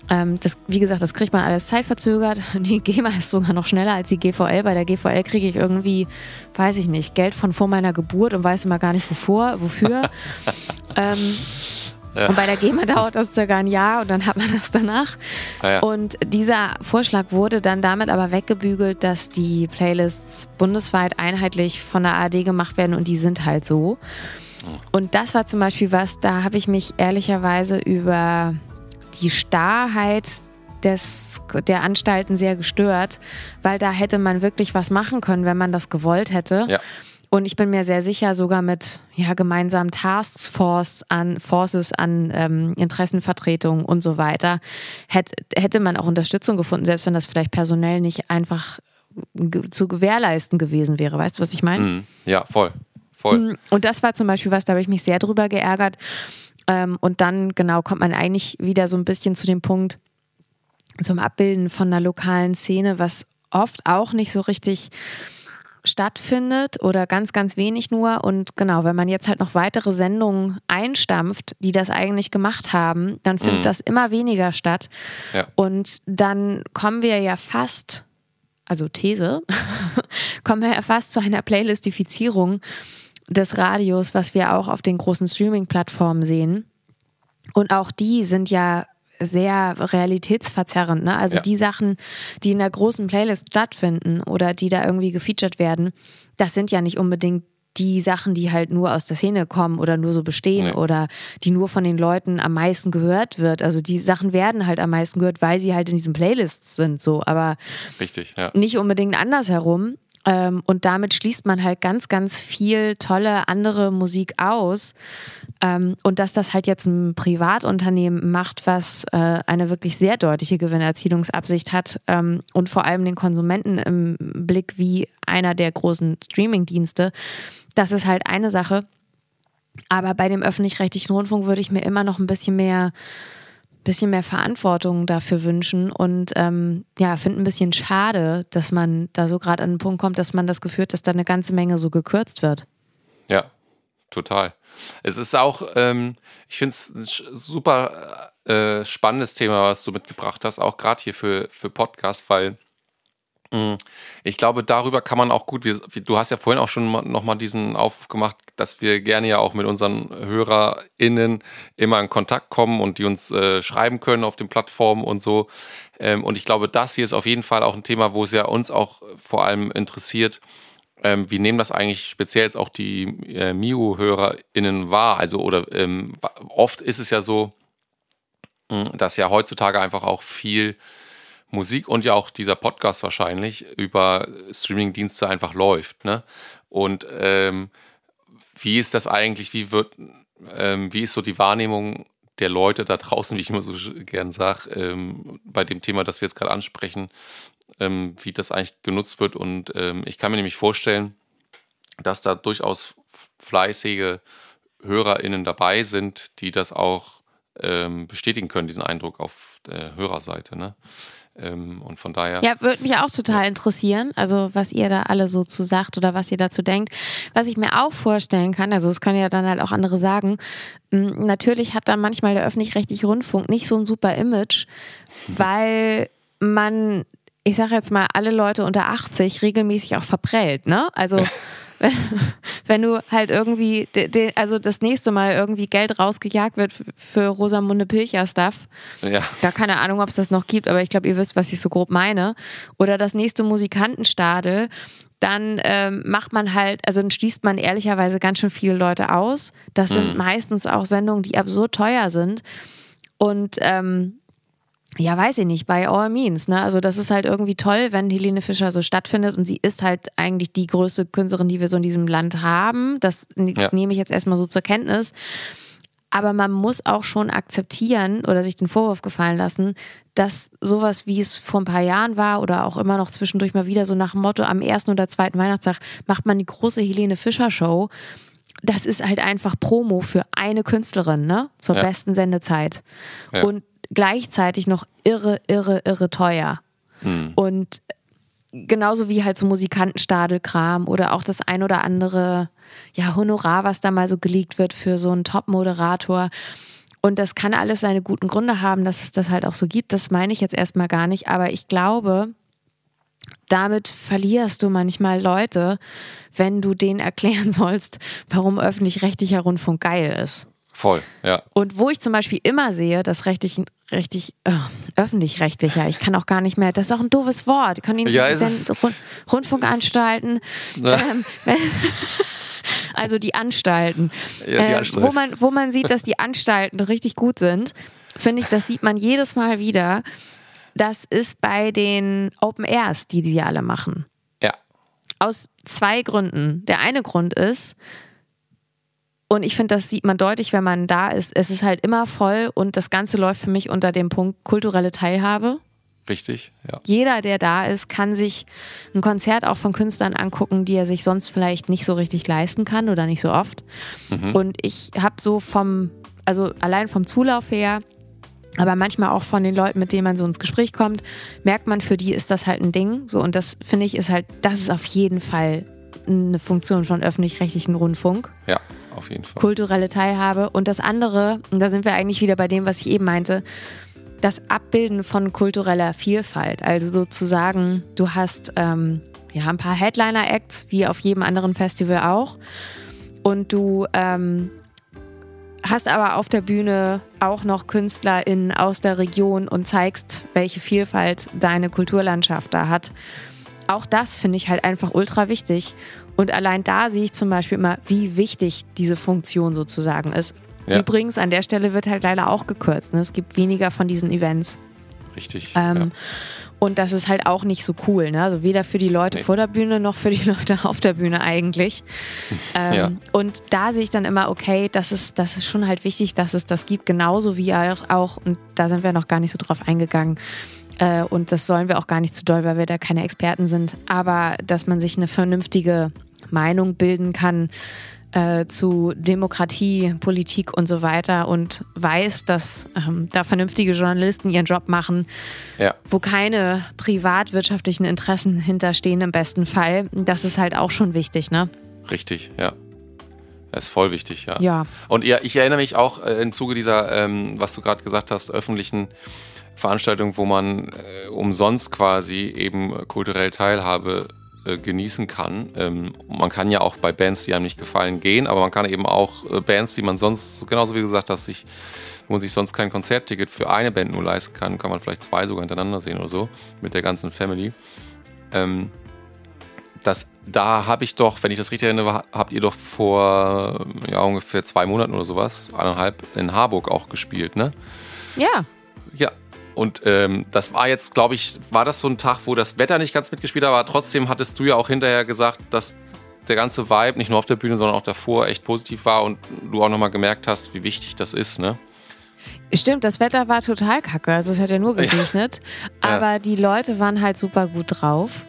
Ähm, das, wie gesagt, das kriegt man alles zeitverzögert. Die GEMA ist sogar noch schneller als die GVL. Bei der GVL kriege ich irgendwie, weiß ich nicht, Geld von vor meiner Geburt und weiß immer gar nicht wovor, wofür. ähm, ja. Und bei der GEMA dauert das circa ein Jahr und dann hat man das danach. Ah ja. Und dieser Vorschlag wurde dann damit aber weggebügelt, dass die Playlists bundesweit einheitlich von der ARD gemacht werden und die sind halt so. Hm. Und das war zum Beispiel was, da habe ich mich ehrlicherweise über die Starrheit des, der Anstalten sehr gestört, weil da hätte man wirklich was machen können, wenn man das gewollt hätte. Ja. Und ich bin mir sehr sicher, sogar mit ja, gemeinsamen Taskforce an Forces an ähm, Interessenvertretungen und so weiter, hätte, hätte man auch Unterstützung gefunden, selbst wenn das vielleicht personell nicht einfach zu gewährleisten gewesen wäre. Weißt du, was ich meine? Mm, ja, voll. voll. Mm, und das war zum Beispiel was, da habe ich mich sehr drüber geärgert. Ähm, und dann, genau, kommt man eigentlich wieder so ein bisschen zu dem Punkt, zum Abbilden von einer lokalen Szene, was oft auch nicht so richtig stattfindet oder ganz, ganz wenig nur. Und genau, wenn man jetzt halt noch weitere Sendungen einstampft, die das eigentlich gemacht haben, dann findet mhm. das immer weniger statt. Ja. Und dann kommen wir ja fast, also These, kommen wir ja fast zu einer Playlistifizierung des Radios, was wir auch auf den großen Streaming-Plattformen sehen. Und auch die sind ja sehr realitätsverzerrend. Ne? Also ja. die Sachen, die in der großen Playlist stattfinden oder die da irgendwie gefeatured werden, das sind ja nicht unbedingt die Sachen, die halt nur aus der Szene kommen oder nur so bestehen nee. oder die nur von den Leuten am meisten gehört wird. Also die Sachen werden halt am meisten gehört, weil sie halt in diesen Playlists sind, so, aber Richtig, ja. nicht unbedingt andersherum. Ähm, und damit schließt man halt ganz, ganz viel tolle andere Musik aus. Ähm, und dass das halt jetzt ein Privatunternehmen macht, was äh, eine wirklich sehr deutliche Gewinnerzielungsabsicht hat ähm, und vor allem den Konsumenten im Blick wie einer der großen Streamingdienste, das ist halt eine Sache. Aber bei dem öffentlich-rechtlichen Rundfunk würde ich mir immer noch ein bisschen mehr bisschen mehr Verantwortung dafür wünschen und ähm, ja, finde ein bisschen schade, dass man da so gerade an den Punkt kommt, dass man das Gefühl hat, dass da eine ganze Menge so gekürzt wird. Ja, total. Es ist auch, ähm, ich finde es ein super äh, spannendes Thema, was du mitgebracht hast, auch gerade hier für, für Podcast, weil mh, mm, ich glaube, darüber kann man auch gut, wie, du hast ja vorhin auch schon nochmal diesen Aufruf gemacht, dass wir gerne ja auch mit unseren HörerInnen immer in Kontakt kommen und die uns äh, schreiben können auf den Plattformen und so. Ähm, und ich glaube, das hier ist auf jeden Fall auch ein Thema, wo es ja uns auch vor allem interessiert, ähm, wie nehmen das eigentlich speziell jetzt auch die äh, Mio-HörerInnen wahr? Also, oder ähm, oft ist es ja so, hm, dass ja heutzutage einfach auch viel Musik und ja auch dieser Podcast wahrscheinlich über Streaming-Dienste einfach läuft. Ne? Und ähm, wie ist das eigentlich, wie wird, ähm, wie ist so die Wahrnehmung der Leute da draußen, wie ich immer so gern sage, ähm, bei dem Thema, das wir jetzt gerade ansprechen, ähm, wie das eigentlich genutzt wird. Und ähm, ich kann mir nämlich vorstellen, dass da durchaus fleißige HörerInnen dabei sind, die das auch ähm, bestätigen können, diesen Eindruck auf der Hörerseite. Ne? Ähm, und von daher. Ja, würde mich auch total interessieren, also was ihr da alle so zu sagt oder was ihr dazu denkt. Was ich mir auch vorstellen kann, also das können ja dann halt auch andere sagen, natürlich hat dann manchmal der öffentlich-rechtliche Rundfunk nicht so ein super Image, weil man ich sage jetzt mal, alle Leute unter 80 regelmäßig auch verprellt, ne? Also wenn du halt irgendwie, also das nächste Mal irgendwie Geld rausgejagt wird für Rosamunde Pilcher Stuff. Ja. Da keine Ahnung, ob es das noch gibt, aber ich glaube, ihr wisst, was ich so grob meine. Oder das nächste Musikantenstadel, dann ähm, macht man halt, also dann schließt man ehrlicherweise ganz schön viele Leute aus. Das sind mhm. meistens auch Sendungen, die absurd teuer sind. Und ähm, ja, weiß ich nicht, by all means. Ne? Also das ist halt irgendwie toll, wenn Helene Fischer so stattfindet und sie ist halt eigentlich die größte Künstlerin, die wir so in diesem Land haben. Das ja. nehme ich jetzt erstmal so zur Kenntnis. Aber man muss auch schon akzeptieren oder sich den Vorwurf gefallen lassen, dass sowas, wie es vor ein paar Jahren war oder auch immer noch zwischendurch mal wieder so nach dem Motto, am ersten oder zweiten Weihnachtstag macht man die große Helene Fischer Show. Das ist halt einfach Promo für eine Künstlerin, ne? Zur ja. besten Sendezeit. Ja. Und gleichzeitig noch irre, irre, irre teuer. Hm. Und genauso wie halt so Musikantenstadelkram oder auch das ein oder andere ja, Honorar, was da mal so geleakt wird für so einen Top-Moderator. Und das kann alles seine guten Gründe haben, dass es das halt auch so gibt. Das meine ich jetzt erstmal gar nicht. Aber ich glaube, damit verlierst du manchmal Leute, wenn du denen erklären sollst, warum öffentlich-rechtlicher Rundfunk geil ist. Voll, ja. Und wo ich zum Beispiel immer sehe, dass rechtlich, richtig äh, öffentlich-rechtlicher, ich kann auch gar nicht mehr, das ist auch ein doofes Wort, können ihn Ja, nicht ist- Rund, Rundfunkanstalten, Ja. ähm, also die Anstalten, Ja, die äh, Anstalten. wo, man, wo man sieht, dass die Anstalten richtig gut sind, finde ich, das sieht man jedes Mal wieder. Das ist bei den Open Airs, die die alle machen. Ja. Aus zwei Gründen. Der eine Grund ist, und ich finde, das sieht man deutlich, wenn man da ist, es ist halt immer voll und das Ganze läuft für mich unter dem Punkt kulturelle Teilhabe. Richtig, ja. Jeder, der da ist, kann sich ein Konzert auch von Künstlern angucken, die er sich sonst vielleicht nicht so richtig leisten kann oder nicht so oft. Und ich habe so vom, also allein vom Zulauf her, aber manchmal auch von den Leuten, mit denen man so ins Gespräch kommt, merkt man, für die ist das halt ein Ding. So, und das finde ich ist halt, das ist auf jeden Fall eine Funktion von öffentlich-rechtlichen Rundfunk Ja, auf jeden Fall. kulturelle Teilhabe. Und das andere, und da sind wir eigentlich wieder bei dem, was ich eben meinte, das Abbilden von kultureller Vielfalt. Also sozusagen, du hast ähm, ja, ein paar Headliner-Acts, wie auf jedem anderen Festival auch. Und du ähm, hast aber auf der Bühne auch noch KünstlerInnen aus der Region und zeigst, welche Vielfalt deine Kulturlandschaft da hat. Auch das finde ich halt einfach ultra wichtig. Und allein da sehe ich zum Beispiel immer, wie wichtig diese Funktion sozusagen ist. Ja. Übrigens, an der Stelle wird halt leider auch gekürzt. Ne? Es gibt weniger von diesen Events. Richtig. Ähm, ja. Und das ist halt auch nicht so cool. Ne? Also weder für die Leute Nee. vor der Bühne noch für die Leute auf der Bühne eigentlich. Ähm, Ja. Und da sehe ich dann immer, okay, das ist, das ist schon halt wichtig, dass es das gibt. Genauso wie auch, auch und da sind wir noch gar nicht so drauf eingegangen. Äh, und das sollen wir auch gar nicht zu doll, weil wir da keine Experten sind. Aber dass man sich eine vernünftige Meinung bilden kann äh, zu Demokratie, Politik und so weiter und weiß, dass ähm, da vernünftige Journalisten ihren Job machen, ja. wo keine privatwirtschaftlichen Interessen hinterstehen im besten Fall. Das ist halt auch schon wichtig, ne? Richtig, ja. Das ist voll wichtig, ja. Ja. Und ja, ich erinnere mich auch äh, im Zuge dieser, ähm, was du gerade gesagt hast, öffentlichen Veranstaltung, wo man äh, umsonst quasi eben kulturell Teilhabe äh, genießen kann. Ähm, man kann ja auch bei Bands, die einem nicht gefallen, gehen, aber man kann eben auch äh, Bands, die man sonst, so genauso wie gesagt hast, sich, wo man sich sonst kein Konzertticket für eine Band nur leisten kann, kann man vielleicht zwei sogar hintereinander sehen oder so, mit der ganzen Family. Ähm, das, da habe ich doch, wenn ich das richtig erinnere, habt ihr doch vor ja, ungefähr zwei Monaten oder sowas, eineinhalb, in Harburg auch gespielt, ne? Ja. Ja. Und ähm, das war jetzt, glaube ich, war das so ein Tag, wo das Wetter nicht ganz mitgespielt hat, aber trotzdem hattest du ja auch hinterher gesagt, dass der ganze Vibe, nicht nur auf der Bühne, sondern auch davor, echt positiv war und du auch nochmal gemerkt hast, wie wichtig das ist, ne? Stimmt, das Wetter war total kacke. Also es hat ja nur geregnet. Ja. Aber die Leute waren halt super gut drauf.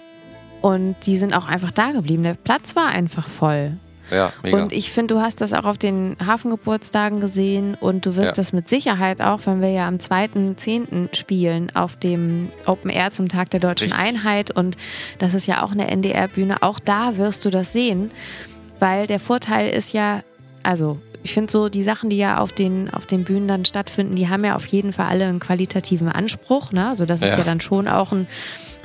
Und die sind auch einfach da geblieben. Der Platz war einfach voll. Ja, mega. Und ich finde, du hast das auch auf den Hafengeburtstagen gesehen und du wirst Ja. das mit Sicherheit auch, wenn wir ja am 2.10. spielen auf dem Open Air zum Tag der Deutschen Richtig. Einheit und das ist ja auch eine NDR-Bühne, auch da wirst du das sehen, weil der Vorteil ist ja, also ich finde so, die Sachen, die ja auf den, auf den Bühnen dann stattfinden, die haben ja auf jeden Fall alle einen qualitativen Anspruch. Ne? Also das ist Ja. ja dann schon auch ein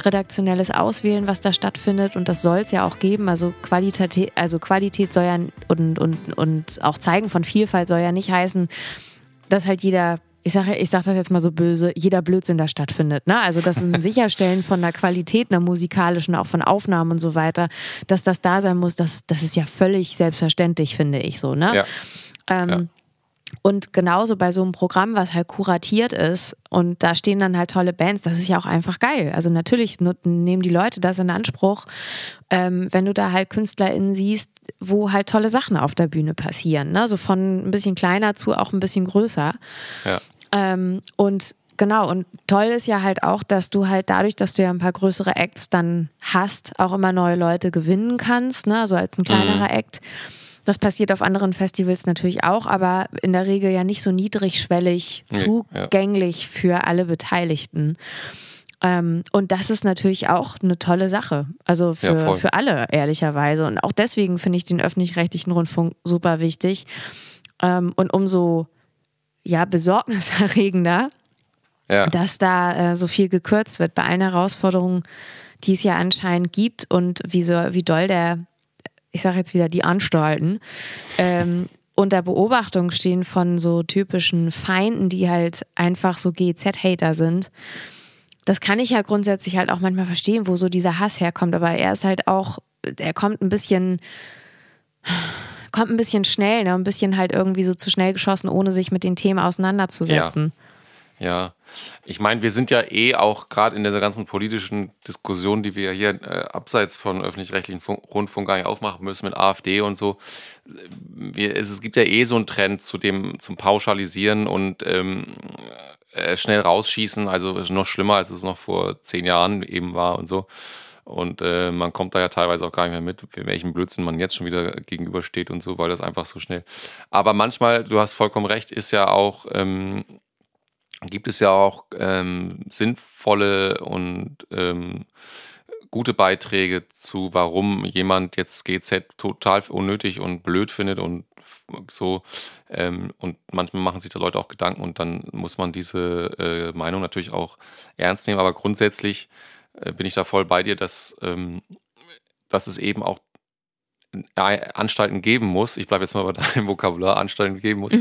redaktionelles Auswählen, was da stattfindet und das soll es ja auch geben. Also Qualität, also Qualität soll ja und, und, und auch Zeigen von Vielfalt soll ja nicht heißen, dass halt jeder, ich sage ich sag das jetzt mal so böse, jeder Blödsinn da stattfindet. Ne? Also das ist ein Sicherstellen von der Qualität, einer musikalischen, auch von Aufnahmen und so weiter, dass das da sein muss, das, das ist ja völlig selbstverständlich, finde ich so. Ne? ja, Ähm, Ja. Und genauso bei so einem Programm, was halt kuratiert ist und da stehen dann halt tolle Bands, das ist ja auch einfach geil. Also natürlich nehmen die Leute das in Anspruch, ähm, wenn du da halt KünstlerInnen siehst, wo halt tolle Sachen auf der Bühne passieren. Ne? So von ein bisschen kleiner zu auch ein bisschen größer. ja. Ähm, und genau, und toll ist ja halt auch, dass du halt dadurch, dass du ja ein paar größere Acts dann hast, auch immer neue Leute gewinnen kannst, ne? also als ein kleinerer Act. Das passiert auf anderen Festivals natürlich auch, aber in der Regel ja nicht so niedrigschwellig Nee, ja. zugänglich für alle Beteiligten. Ähm, und das ist natürlich auch eine tolle Sache. Also für, Ja, für alle, ehrlicherweise. Und auch deswegen finde ich den öffentlich-rechtlichen Rundfunk super wichtig. Ähm, und umso ja, besorgniserregender, Ja. dass da äh, so viel gekürzt wird bei allen Herausforderungen, die es ja anscheinend gibt und wie, so, wie doll der, ich sage jetzt wieder die Anstalten, ähm, unter Beobachtung stehen von so typischen Feinden, die halt einfach so GZ-Hater sind. Das kann ich ja grundsätzlich halt auch manchmal verstehen, wo so dieser Hass herkommt, aber er ist halt auch, er kommt ein bisschen, kommt ein bisschen schnell, ne? ein bisschen halt irgendwie so zu schnell geschossen, ohne sich mit den Themen auseinanderzusetzen. Ja, ich meine, wir sind ja eh auch gerade in dieser ganzen politischen Diskussion, die wir hier äh, abseits von öffentlich-rechtlichen Funk, Rundfunk gar nicht aufmachen müssen mit AfD und so. Wir, es, es gibt ja eh so einen Trend zu dem, zum Pauschalisieren und ähm, äh, schnell rausschießen. Also ist noch schlimmer, als es noch vor zehn Jahren eben war und so. Und äh, man kommt da ja teilweise auch gar nicht mehr mit, welchem Blödsinn man jetzt schon wieder gegenübersteht und so, weil das einfach so schnell. Aber manchmal, du hast vollkommen recht, ist ja auch. Ähm, gibt es ja auch ähm, sinnvolle und ähm, gute Beiträge zu, warum jemand jetzt GZ total unnötig und blöd findet und so. Ähm, und manchmal machen sich da Leute auch Gedanken und dann muss man diese äh, Meinung natürlich auch ernst nehmen. Aber grundsätzlich äh, bin ich da voll bei dir, dass, ähm, dass es eben auch Anstalten geben muss, ich bleibe jetzt mal bei deinem Vokabular, Anstalten geben muss,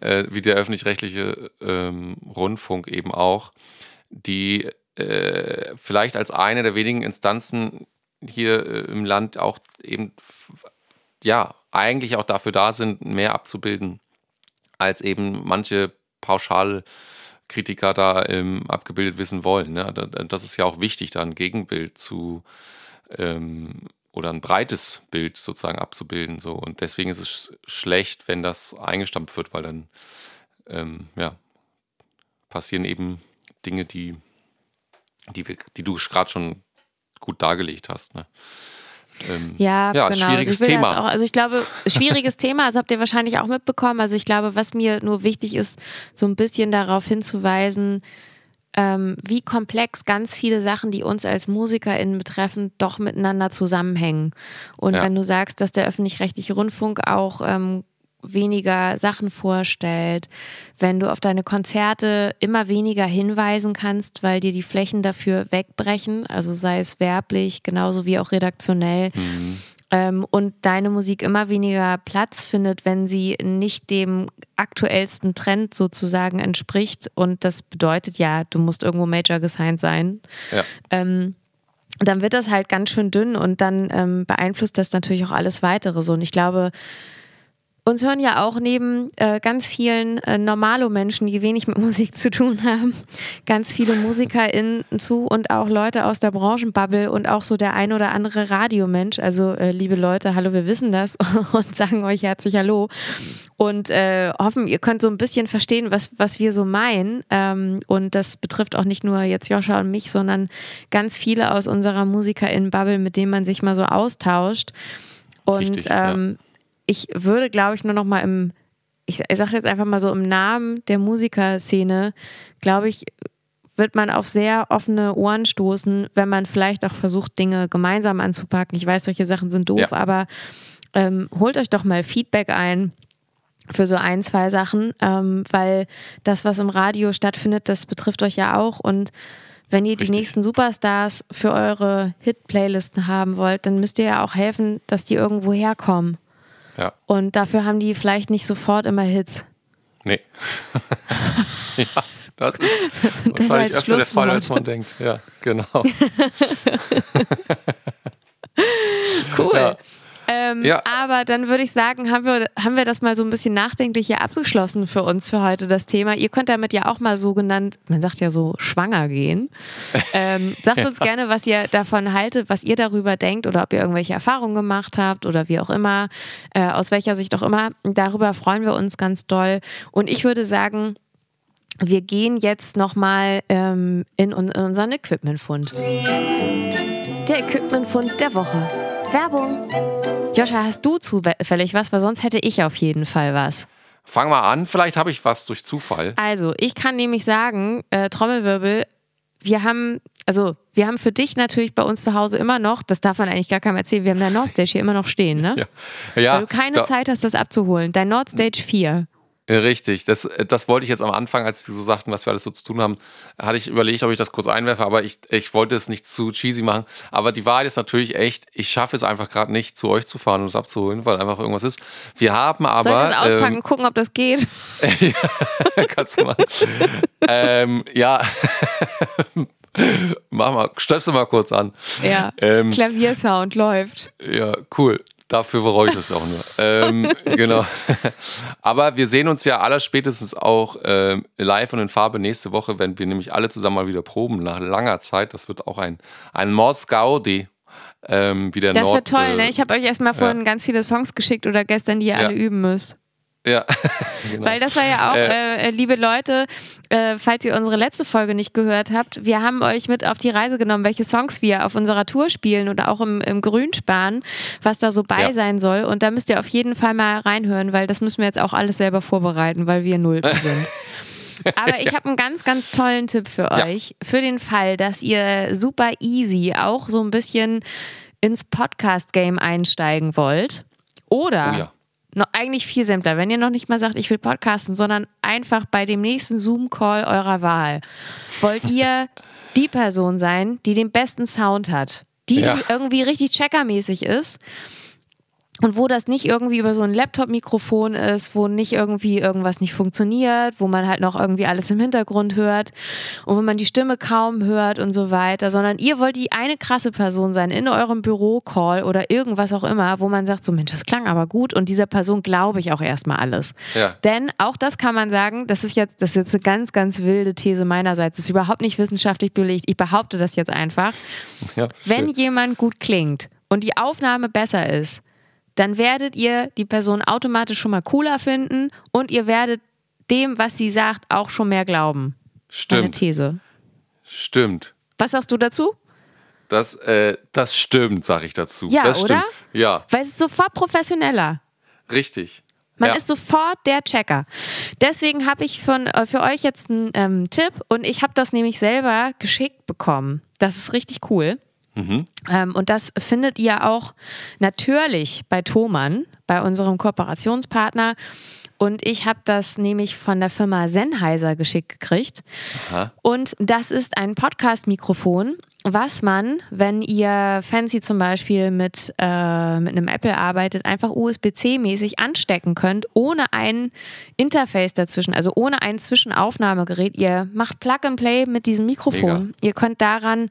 äh, wie der öffentlich-rechtliche ähm, Rundfunk eben auch, die äh, vielleicht als eine der wenigen Instanzen hier äh, im Land auch eben, ja, eigentlich auch dafür da sind, mehr abzubilden, als eben manche Pauschalkritiker da ähm, abgebildet wissen wollen. Ne? Da- da- Das ist ja auch wichtig, da ein Gegenbild zu ähm, oder ein breites Bild sozusagen abzubilden. So. Und deswegen ist es sch- schlecht, wenn das eingestampft wird, weil dann ähm, ja, passieren eben Dinge, die, die, die du gerade schon gut dargelegt hast. Ne? Ähm, Ja, Ja, genau. schwieriges also ich will Thema. Auch, also ich glaube, schwieriges Thema, also habt ihr wahrscheinlich auch mitbekommen. Also ich glaube, was mir nur wichtig ist, so ein bisschen darauf hinzuweisen, ähm, wie komplex ganz viele Sachen, die uns als MusikerInnen betreffen, doch miteinander zusammenhängen. Und Ja. wenn du sagst, dass der öffentlich-rechtliche Rundfunk auch ähm, weniger Sachen vorstellt, wenn du auf deine Konzerte immer weniger hinweisen kannst, weil dir die Flächen dafür wegbrechen, also sei es werblich, genauso wie auch redaktionell, ähm, und deine Musik immer weniger Platz findet, wenn sie nicht dem aktuellsten Trend sozusagen entspricht. Und das bedeutet ja, du musst irgendwo Major gesigned sein. ja. Ähm, dann wird das halt ganz schön dünn und dann ähm, beeinflusst das natürlich auch alles weitere so. Und ich glaube, uns hören ja auch neben äh, ganz vielen äh, Normalo-Menschen, die wenig mit Musik zu tun haben, ganz viele MusikerInnen zu und auch Leute aus der Branchenbubble und auch so der ein oder andere Radiomensch. Also, äh, liebe Leute, hallo, wir wissen das und sagen euch herzlich Hallo und äh, hoffen, ihr könnt so ein bisschen verstehen, was, was wir so meinen. Ähm, und das betrifft auch nicht nur jetzt Joscha und mich, sondern ganz viele aus unserer MusikerInnen-Bubble, mit denen man sich mal so austauscht. Und Richtig, ja. Ich würde, glaube ich, nur noch mal im, ich, ich sage jetzt einfach mal so im Namen der Musikerszene, glaube ich, wird man auf sehr offene Ohren stoßen, wenn man vielleicht auch versucht, Dinge gemeinsam anzupacken. Ich weiß, solche Sachen sind doof, Ja. aber ähm, holt euch doch mal Feedback ein für so ein, zwei Sachen, ähm, weil das, was im Radio stattfindet, das betrifft euch ja auch und wenn ihr die Richtig. nächsten Superstars für eure Hit-Playlisten haben wollt, dann müsst ihr ja auch helfen, dass die irgendwo herkommen. Ja. Und dafür haben die vielleicht nicht sofort immer Hits. Nee. ja, das ist Das wahrscheinlich öfter der Fall, als man denkt. Ja, genau. Cool. Ja. Ähm, Ja. Aber dann würde ich sagen, haben wir, haben wir das mal so ein bisschen nachdenklich hier abgeschlossen für uns für heute, das Thema. Ihr könnt damit ja auch mal so genannt, man sagt ja so, schwanger gehen. Ähm, sagt uns gerne, was ihr davon haltet, was ihr darüber denkt oder ob ihr irgendwelche Erfahrungen gemacht habt oder wie auch immer, äh, aus welcher Sicht auch immer. Darüber freuen wir uns ganz doll. Und ich würde sagen, wir gehen jetzt nochmal ähm, in, in unseren Equipmentfund. Der Equipmentfund der Woche. Werbung. Joscha, hast du zufällig was? Weil sonst hätte ich auf jeden Fall was. Fang mal an, vielleicht habe ich was durch Zufall. Also, ich kann nämlich sagen, äh, Trommelwirbel, wir haben, also wir haben für dich natürlich bei uns zu Hause immer noch, das darf man eigentlich gar keinem erzählen, wir haben dein Nordstage hier immer noch stehen, ne? Ja. ja Weil du keine da- Zeit hast, das abzuholen. Dein Nordstage 4. Ja, Richtig, das, das wollte ich jetzt am Anfang, als sie so sagten, was wir alles so zu tun haben, hatte ich überlegt, ob ich das kurz einwerfe, aber ich, ich wollte es nicht zu cheesy machen. Aber die Wahrheit ist natürlich echt, ich schaffe es einfach gerade nicht, zu euch zu fahren und es abzuholen, weil einfach irgendwas ist. Wir haben aber. Soll ich das auspacken, ähm, gucken, ob das geht? kannst du machen. ähm, ja. Mach mal, stöpsel mal kurz an. Ja. Ähm, Klaviersound läuft. Ja, cool. Dafür bereue ich es auch nur. ähm, genau. Aber wir sehen uns ja aller spätestens auch ähm, live und in Farbe nächste Woche, wenn wir nämlich alle zusammen mal wieder proben, nach langer Zeit. Das wird auch ein, ein Mordsgaudi. Ähm, wie der Das Nord, wird toll, äh, ne? Ich habe euch erstmal vorhin ganz viele Songs geschickt oder gestern, die ihr alle üben müsst. Ja, genau. Weil das war ja auch, Äh. äh, liebe Leute, äh, falls ihr unsere letzte Folge nicht gehört habt, wir haben euch mit auf die Reise genommen, welche Songs wir auf unserer Tour spielen oder auch im, im Grünspan, was da so bei Ja. sein soll. Und da müsst ihr auf jeden Fall mal reinhören, weil das müssen wir jetzt auch alles selber vorbereiten, weil wir null sind. Aber ich habe einen ganz, ganz tollen Tipp für Ja. euch. Für den Fall, dass ihr super easy auch so ein bisschen ins Podcast-Game einsteigen wollt. Oder Oh ja. Noch eigentlich viel simpler, wenn ihr noch nicht mal sagt, ich will podcasten, sondern einfach bei dem nächsten Zoom-Call eurer Wahl wollt ihr die Person sein, die den besten Sound hat, die, Ja. die irgendwie richtig checkermäßig ist und wo das nicht irgendwie über so ein Laptop-Mikrofon ist, wo nicht irgendwie irgendwas nicht funktioniert, wo man halt noch irgendwie alles im Hintergrund hört und wo man die Stimme kaum hört und so weiter, sondern ihr wollt die eine krasse Person sein in eurem Büro-Call oder irgendwas auch immer, wo man sagt, so Mensch, das klang aber gut und dieser Person glaube ich auch erstmal alles. Ja. Denn auch das kann man sagen, das ist jetzt, das ist jetzt eine ganz, ganz wilde These meinerseits, das ist überhaupt nicht wissenschaftlich belegt, ich behaupte das jetzt einfach. ja, Wenn jemand gut klingt und die Aufnahme besser ist, dann werdet ihr die Person automatisch schon mal cooler finden und ihr werdet dem, was sie sagt, auch schon mehr glauben. Meine Stimmt, These. stimmt. Was sagst du dazu? Das, äh, das stimmt, sage ich dazu. Ja, das oder? stimmt. Ja, Weil es ist sofort professioneller. richtig. Man ja. ist sofort der Checker. Deswegen habe ich von, äh, für euch jetzt einen ähm, Tipp und ich habe das nämlich selber geschickt bekommen. Das ist richtig cool. Ähm, und das findet ihr auch natürlich bei Thomann, bei unserem Kooperationspartner. Und ich habe das nämlich von der Firma Sennheiser geschickt gekriegt. Aha. Und das ist ein Podcast-Mikrofon, was man, wenn ihr fancy zum Beispiel mit, äh, mit einem Apple arbeitet, einfach USB-C-mäßig anstecken könnt, ohne ein Interface dazwischen, also ohne ein Zwischenaufnahmegerät. Ihr macht Plug and Play mit diesem Mikrofon. Mega. Ihr könnt daran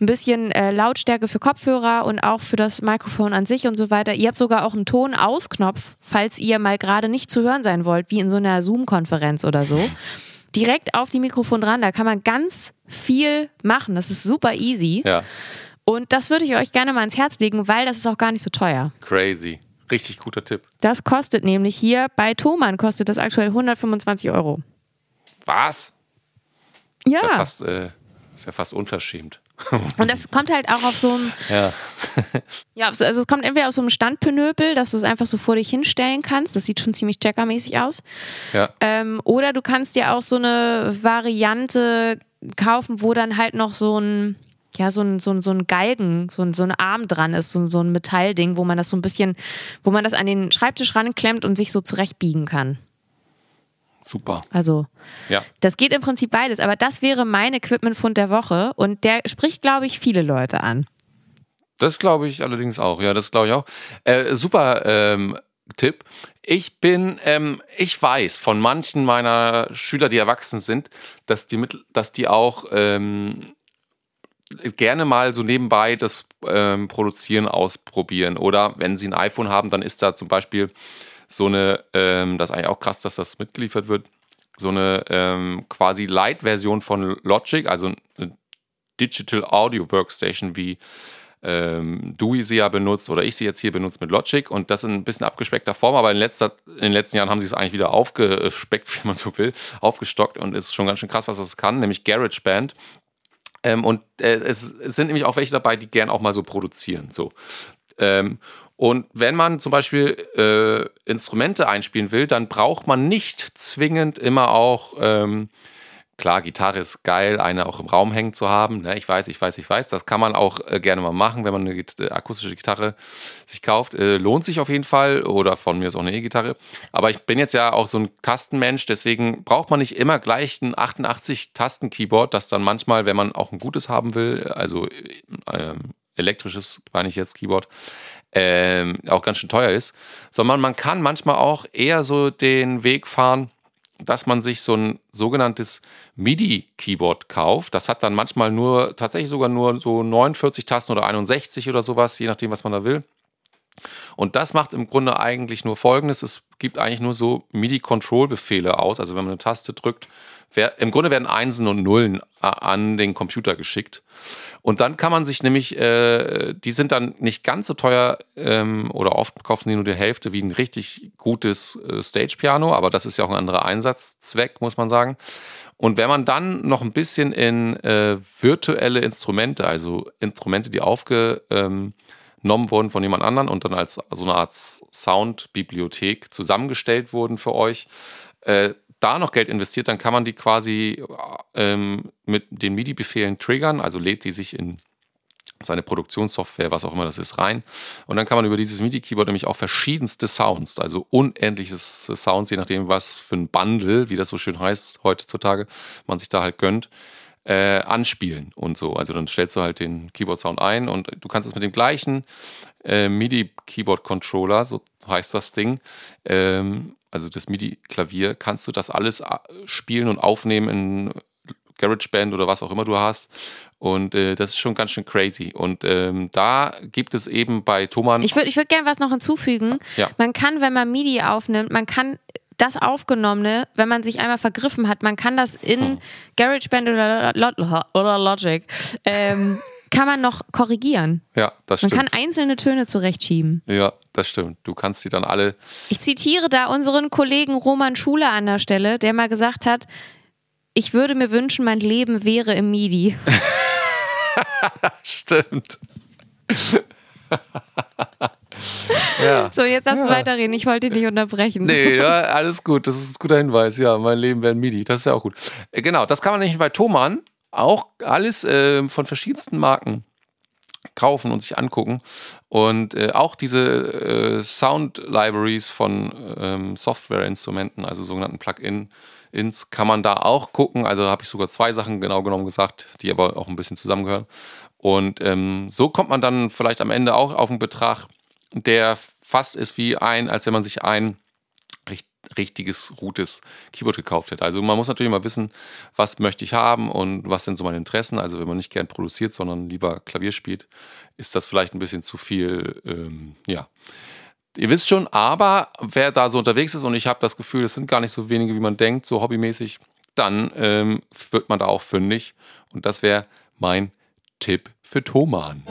ein bisschen äh, Lautstärke für Kopfhörer und auch für das Mikrofon an sich und so weiter. Ihr habt sogar auch einen Ton-Aus-Knopf, falls ihr mal gerade nicht zu hören sein wollt, wie in so einer Zoom-Konferenz oder so. Direkt auf die Mikrofon dran, da kann man ganz viel machen. Das ist super easy. Ja, Und das würde ich euch gerne mal ins Herz legen, weil das ist auch gar nicht so teuer. crazy. Richtig guter Tipp. Das kostet nämlich hier bei Thomann kostet das aktuell 125 Euro. Was? Ja. Ist ja fast, äh, ist ja fast unverschämt. Und das kommt halt auch auf so einem, Ja. ja, also es kommt entweder auf so einem Standpönöpel, dass du es einfach so vor dich hinstellen kannst. Das sieht schon ziemlich checkermäßig aus. Ja. Ähm, oder du kannst dir auch so eine Variante kaufen, wo dann halt noch so ein, ja, so ein, so ein, so ein Galgen, so ein, so ein Arm dran ist, so, so ein Metallding, wo man das so ein bisschen, wo man das an den Schreibtisch ranklemmt und sich so zurechtbiegen kann. Super. Also, Ja. das geht im Prinzip beides, aber das wäre mein Equipment-Fund der Woche und der spricht, glaube ich, viele Leute an. Das glaube ich allerdings auch. Ja, das glaube ich auch. Äh, super ähm, Tipp. Ich bin, ähm, ich weiß von manchen meiner Schüler, die erwachsen sind, dass die, mit, dass die auch ähm, gerne mal so nebenbei das ähm, Produzieren ausprobieren. Oder wenn sie ein iPhone haben, dann ist da zum Beispiel so eine, ähm, das ist eigentlich auch krass, dass das mitgeliefert wird, so eine ähm, quasi Light-Version von Logic, also eine Digital Audio Workstation, wie ähm, Dewey sie ja benutzt oder ich sie jetzt hier benutze mit Logic und das in ein bisschen abgespeckter Form, aber in, letzter, in den letzten Jahren haben sie es eigentlich wieder aufgespeckt, wie man so will, aufgestockt und ist schon ganz schön krass, was das kann, nämlich GarageBand. Ähm, und äh, es, es sind nämlich auch welche dabei, die gern auch mal so produzieren. So. Ähm, und wenn man zum Beispiel äh, Instrumente einspielen will, dann braucht man nicht zwingend immer auch ähm, klar, Gitarre ist geil, eine auch im Raum hängen zu haben. Ne? Ich weiß, ich weiß, ich weiß. Das kann man auch äh, gerne mal machen, wenn man eine Git äh, akustische Gitarre sich kauft. Äh, lohnt sich auf jeden Fall. Oder von mir ist auch eine E-Gitarre. Aber ich bin jetzt ja auch so ein Tastenmensch, deswegen braucht man nicht immer gleich ein 88-Tasten-Keyboard, das dann manchmal, wenn man auch ein gutes haben will, also äh, elektrisches, meine ich jetzt, Keyboard, ähm, auch ganz schön teuer ist, sondern man kann manchmal auch eher so den Weg fahren, dass man sich so ein sogenanntes MIDI-Keyboard kauft. Das hat dann manchmal nur, tatsächlich sogar nur so 49 Tasten oder 61 oder sowas, je nachdem, was man da will. Und das macht im Grunde eigentlich nur Folgendes: Es gibt eigentlich nur so MIDI-Control-Befehle aus. Also wenn man eine Taste drückt, im Grunde werden Einsen und Nullen an den Computer geschickt. Und dann kann man sich nämlich, äh, die sind dann nicht ganz so teuer ähm, oder oft kosten die nur die Hälfte wie ein richtig gutes äh, Stage-Piano, aber das ist ja auch ein anderer Einsatzzweck, muss man sagen. Und wenn man dann noch ein bisschen in äh, virtuelle Instrumente, also Instrumente, die aufge ähm, wurden von jemand anderen und dann als so eine Art Soundbibliothek zusammengestellt wurden für euch, äh, da noch Geld investiert, dann kann man die quasi ähm, mit den MIDI-Befehlen triggern, also lädt die sich in seine Produktionssoftware, was auch immer das ist, rein. Und dann kann man über dieses MIDI-Keyboard nämlich auch verschiedenste Sounds, also unendliches Sounds, je nachdem, was für ein Bundle, wie das so schön heißt heutzutage, man sich da halt gönnt, äh, anspielen und so. Also dann stellst du halt den Keyboard-Sound ein und du kannst es mit dem gleichen äh, MIDI-Keyboard-Controller, so heißt das Ding, ähm, also das MIDI-Klavier, kannst du das alles äh, spielen und aufnehmen in GarageBand oder was auch immer du hast. Und äh, das ist schon ganz schön crazy. Und ähm, da gibt es eben bei Thomann. Ich würde ich würd gerne was noch hinzufügen. Ja. Man kann, wenn man MIDI aufnimmt, man kann das Aufgenommene, wenn man sich einmal vergriffen hat, man kann das in Hm. GarageBand oder, oder Logic, ähm, kann man noch korrigieren. Ja, das Man stimmt. kann einzelne Töne zurechtschieben. Ja, das stimmt. Du kannst die dann alle. Ich zitiere da unseren Kollegen Roman Schuler an der Stelle, der mal gesagt hat, ich würde mir wünschen, mein Leben wäre im MIDI. Stimmt. ja. So, jetzt darfst du Ja. weiterreden. Ich wollte dich nicht unterbrechen. Nee, ja, alles gut. Das ist ein guter Hinweis. Ja, mein Leben wäre ein MIDI. Das ist ja auch gut. Äh, Genau, das kann man nämlich bei Thomann auch alles äh, von verschiedensten Marken kaufen und sich angucken. Und äh, auch diese äh, Sound-Libraries von ähm, Software-Instrumenten, also sogenannten Plugin-Ins, kann man da auch gucken. Also habe ich sogar zwei Sachen genau genommen gesagt, die aber auch ein bisschen zusammengehören. Und ähm, so kommt man dann vielleicht am Ende auch auf einen Betrag, der fast ist wie ein, als wenn man sich ein richtiges, gutes Keyboard gekauft hätte. Also man muss natürlich mal wissen, was möchte ich haben und was sind so meine Interessen. Also wenn man nicht gern produziert, sondern lieber Klavier spielt, ist das vielleicht ein bisschen zu viel, ähm, ja. Ihr wisst schon, aber wer da so unterwegs ist und ich habe das Gefühl, es sind gar nicht so wenige, wie man denkt, so hobbymäßig, dann ähm, wird man da auch fündig. Und das wäre mein Tipp für Thoman.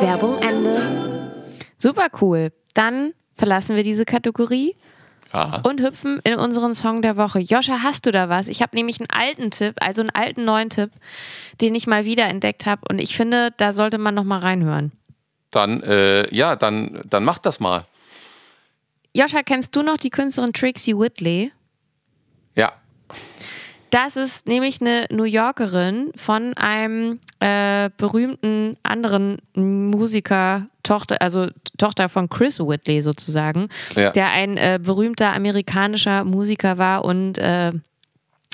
Werbung Ende. Super cool. Dann verlassen wir diese Kategorie Ja. und hüpfen in unseren Song der Woche. Joscha, hast du da was? Ich habe nämlich einen alten Tipp, also einen alten neuen Tipp, den ich mal wieder entdeckt habe und ich finde, da sollte man noch mal reinhören. Dann, äh, ja, dann, dann macht das mal. Joscha, kennst du noch die Künstlerin Trixie Whitley? Ja. Das ist nämlich eine New Yorkerin von einem äh, berühmten anderen Musiker, Tochter, also Tochter von Chris Whitley sozusagen, Ja. der ein äh, berühmter amerikanischer Musiker war und äh,